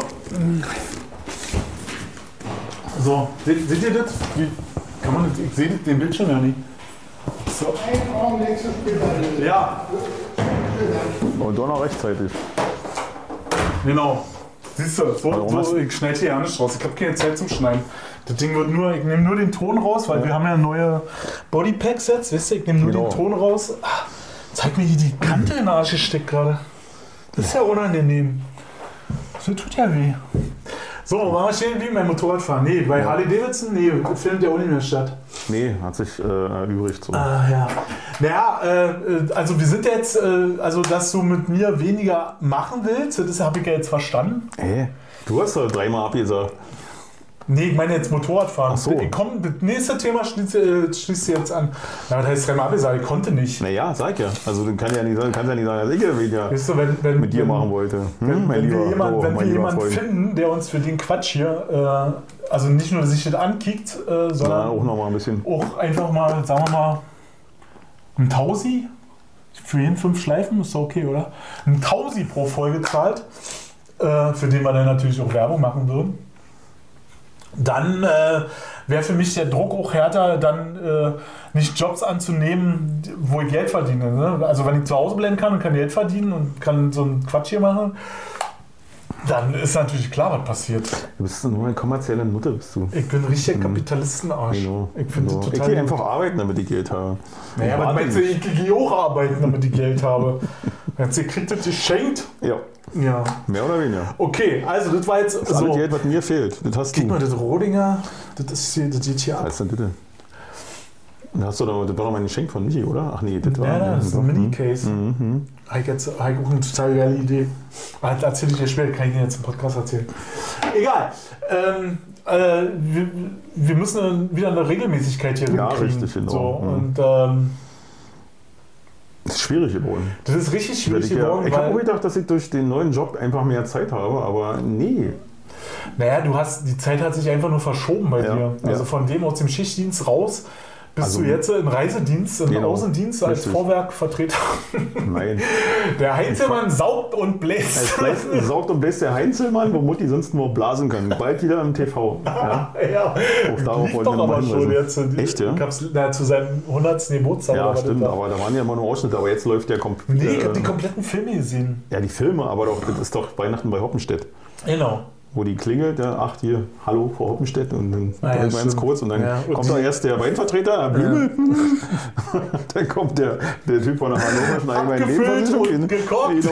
So, seht, seht ihr das? Wie, kann man das? Ich sehe den Bildschirm ja nicht. So. Ein Augenblick zu später. Ja, Und doch noch rechtzeitig. genau. Siehst du, so, so, ich schneide hier ja nicht raus. Ich habe keine Zeit zum Schneiden. Das Ding wird nur, ich nehme nur den Ton raus, weil wir haben ja neue Bodypacks jetzt, wisst ihr? Ich nehme nur Genau. den Ton raus. Ah, zeig mir hier die Kante in den Arsch gesteckt gerade. Das ist ja unangenehm. Das tut ja weh. So, waren wir stehen wie mein Motorradfahren? Nee, bei Harley Davidson? Nee, findet ja auch nicht mehr statt. Nee, hat sich äh, erübrigt. So. Ah, ja. Naja, äh, also wir sind jetzt, äh, also dass du mit mir weniger machen willst, das habe ich ja jetzt verstanden. Hä? Du hast doch dreimal abgesagt. Nee, ich meine jetzt Motorradfahren. Ach so. Komm, das nächste Thema schließt, äh, schließt sie jetzt an. Na, das heißt dreimal abgesagt, ich konnte nicht. Naja, sag ja. Also du kannst ja nicht sagen, kannst ja nicht sagen, dass ich ja wieder Weißt du, wenn, wenn, mit dir wenn, machen wollte. Hm, Wenn, wenn lieber, wir, jemand, oh, wenn wir jemanden finden, der uns für den Quatsch hier, äh, also nicht nur sich das ankickt, äh, Na, sondern auch noch mal ein bisschen. auch einfach mal, sagen wir mal, ein Tausi für jeden fünf Schleifen, ist doch okay, oder? Ein Tausi pro Folge zahlt, äh, für den wir dann natürlich auch Werbung machen würden. Dann äh, wäre für mich der Druck auch härter, dann äh, nicht Jobs anzunehmen, wo ich Geld verdiene. Ne? Also wenn ich zu Hause bleiben kann und kann Geld verdienen und kann so einen Quatsch hier machen, dann ist natürlich klar, was passiert. Du bist nur eine kommerzielle Nutte, bist du. Ich bin richtiger Kapitalistenarsch. Genau. Ich finde genau. das Ich total gehe einfach arbeiten, damit ich Geld habe. Naja, Warte meinst du, ich gehe auch arbeiten, damit ich Geld habe? [laughs] Jetzt ihr kriegt das geschenkt. Ja, Ja. mehr oder weniger. Okay, also das war jetzt Das so. Geld, was mir fehlt, das hast Gib du. mal das Rodinger, das, ist hier, das geht hier ab. Was denn bitte? Da hast du doch, das war doch mein Geschenk von Michi, oder? Ach nee, das war. Ja, das ist ein. Mini-Case. Mhm. Jetzt hab ich auch eine total geile Idee. Ah, Das erzähle ich dir später, kann ich dir jetzt im Podcast erzählen. Egal. Ähm, äh, wir, wir müssen wieder eine Regelmäßigkeit hier Ja, hinkriegen. richtig, genau. So, Mhm. und ähm, Das ist schwierig geworden. das ist richtig schwierig Ich, ja, geworden, ich habe auch gedacht, dass ich durch den neuen Job einfach mehr Zeit habe, aber nee. naja, du hast, die Zeit hat sich einfach nur verschoben bei Ja, dir. Also ja. von dem aus dem Schichtdienst raus bist Also- du jetzt im Reisedienst, im Genau, Außendienst als richtig. Vorwerkvertreter. Nein. [laughs] Der Heinzelmann saugt und bläst. Gleich saugt und bläst der Heinzelmann, wo Mutti sonst nur blasen kann. Bald wieder im TV. Ja, [laughs] Ja, Auch darauf wollten doch aber mal schon hinweisen. jetzt. Echt, ja? Gab's, na, zu seinem 100. Geburtstag. ja stimmt, war. aber da waren ja immer nur Ausschnitte. Aber jetzt läuft der komplett. Nee, ich habe die kompletten Filme gesehen. ja, die Filme, aber doch, das ist doch Weihnachten bei Hoppenstedt. Genau. Wo die klingelt, der ach hier, hallo Frau Hoppenstedt und dann Ah, ja, ganz kurz und dann Ja, und kommt doch erst der Weinvertreter, Herr Blümel, [laughs] dann kommt der, der Typ von der Hannover schon einmal in Abgefüllt und gekocht.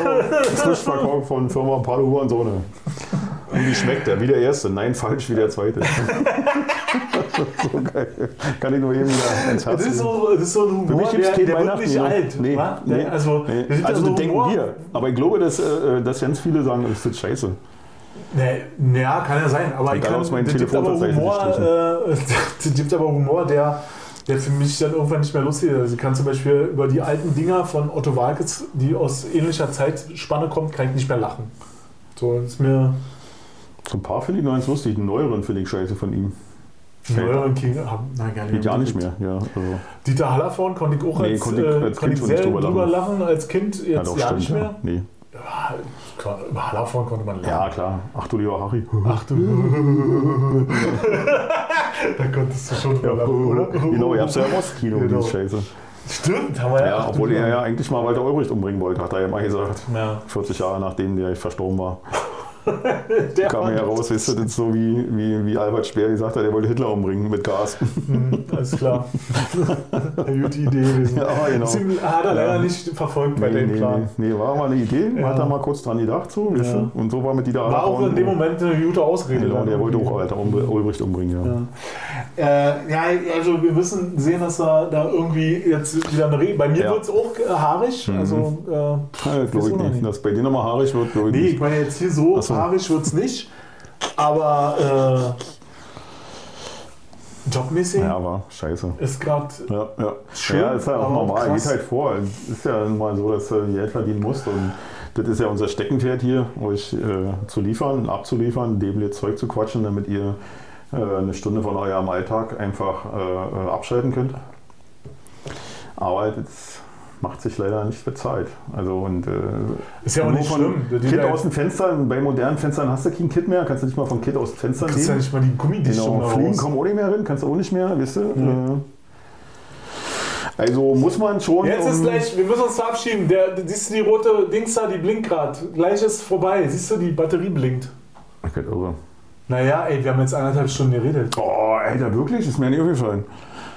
Frisch verkauft von Firma Paluhu und Sohne. Und wie schmeckt der? Wie der erste? Nein, falsch, wie der zweite. [laughs] so geil. Kann ich nur eben wieder ins Herz Das ist so, das ist so ein Für Humor, mich gibt es der, der wird nicht ja. alt. Nee, nee, also, nee. das also so das denken Humor. wir. Aber ich glaube, dass, äh, dass ganz viele sagen, das ist scheiße. Nee, ja, kann ja sein. Aber ich Egal, kann, meinem das gibt aber Humor, äh, [laughs] das gibt aber Humor, der, der für mich dann irgendwann nicht mehr lustig ist. Also ich kann zum Beispiel über die alten Dinger von Otto Walkes, die aus ähnlicher Zeitspanne kommen, kann ich nicht mehr lachen. So, ist mir So ein paar finde ich noch ganz lustig. Den neueren finde ich scheiße von ihm. neueren King haben, nein, gar nicht Geht ja nicht mehr. Ja, also, Dieter Hallervorn konnte ich auch Nee, als, konnte ich äh, als konnte Kind ich sehr drüber lachen. lachen, als Kind ja, jetzt doch, ja stimmt. nicht Ja. mehr. Nee. Ja, klar, über Hallervorn konnte man lachen. ja, klar. Ach du lieber Harry. Ach du. [laughs] da konntest du schon drüber lachen, oder? Genau, ihr habt ja im Ostkino, Genau. die Scheiße. Stimmt, haben wir ja. Ja, Ach, obwohl er ja eigentlich mal Walter Ulbricht umbringen wollte, hat er ja mal gesagt. Ja. 40 Jahre nachdem der verstorben war. [laughs] Der Kam ja raus, wisst ihr, das ist so wie, wie, wie Albert Speer gesagt hat, er wollte Hitler umbringen mit Gas. Hm, Alles klar. [laughs] Eine gute Idee gewesen. Ja, genau. Deswegen hat er leider Ja. nicht verfolgt bei Nee, dem nee, Plan. nee, nee, war mal eine Idee, Ja. hat er mal kurz dran gedacht, so, Ja. ihr? Und so war mit Dieter War auch in dem Moment eine gute Ausrede. Genau, der wollte auch Walter Ul- Ulbricht umbringen, ja. Äh, ja, also wir müssen sehen, dass da, da irgendwie jetzt wieder eine Regel. Bei mir wird es auch äh, haarig. Also, äh, Ja, glaube ich nicht. nicht? Dass bei dir nochmal haarig wird, glaube ich nee, ich meine jetzt hier so so. Haarig wird es nicht. Aber äh, jobmäßig Ja, war scheiße. ist gerade. Ja, ja. Schön, ja, ist ja auch normal. krass. Geht halt vor. Es ist ja mal so, dass du Geld verdienen musst. Und das ist ja unser Steckenpferd hier, euch äh, zu liefern, abzuliefern, dem jetzt Zeug zu quatschen, damit ihr äh, eine Stunde von eurem Alltag einfach äh, äh, abschalten könnt. Aber das macht sich leider nicht bezahlt. Also und äh, Ist ja auch nicht schlimm. Kit aus dem Fenster, bei modernen Fenstern hast du kein Kit mehr, kannst du nicht mal vom Kit aus dem Fenster Du kriegst ja nehmen. nicht mal die Gummidichtung Genau, da Fliegen raus. kommen auch nicht mehr rein, kannst du auch nicht mehr, weißt du? Äh, Also muss man schon. Jetzt ist gleich, wir müssen uns verabschieden. Der, siehst du die rote Dings da, die blinkt gerade. Gleich ist vorbei. Siehst du, die Batterie blinkt. Werd irre. Naja, ey, wir haben jetzt anderthalb Stunden geredet. Oh, Alter, wirklich? Ist mir nicht aufgefallen.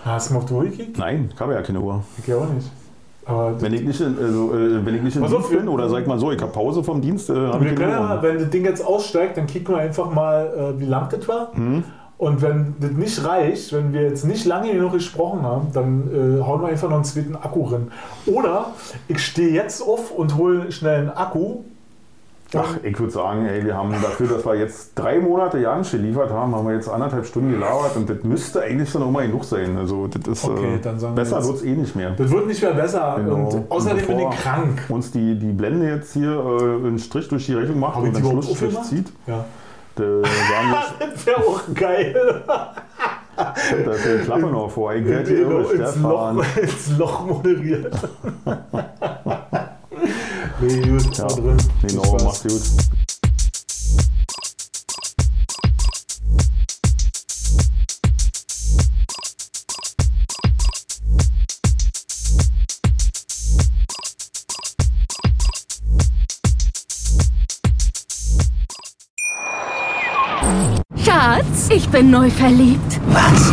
Hast du mal auf die Uhr gekickt? Nein, ich habe ja keine Uhr. Ich auch nicht. Wenn ich nicht in, also, äh, wenn ich nicht in Pass auf, Dienst bin oder sag mal so, ich habe Pause vom Dienst, äh, habe ich können ja, wenn das Ding jetzt aussteigt, dann kicken wir einfach mal, äh, wie lang das war. Hm? Und wenn das nicht reicht, wenn wir jetzt nicht lange genug gesprochen haben, dann äh, hauen wir einfach noch einen zweiten Akku rein. Oder ich stehe jetzt auf und hole schnell einen Akku. Ach, ich würde sagen, ey, wir haben dafür, dass wir jetzt drei Monate ja nicht geliefert haben, haben wir jetzt anderthalb Stunden gelabert und das müsste eigentlich dann auch mal genug sein. Also das ist Okay, äh, besser wird es eh nicht mehr. Das wird nicht mehr besser. Genau. Und außerdem bin ich krank. Uns die, die Blende jetzt hier äh, einen Strich durch die Rechnung macht Hab und den Schlussstrich zieht, Ja. da [laughs] Das wäre auch geil. da ist die Klappe noch vor. Ich [laughs] werde hier ins. Loch, ins Loch moderiert. [laughs] nee, gut, Ja, drin. Genau, macht's gut. Schatz, ich bin neu verliebt. Was?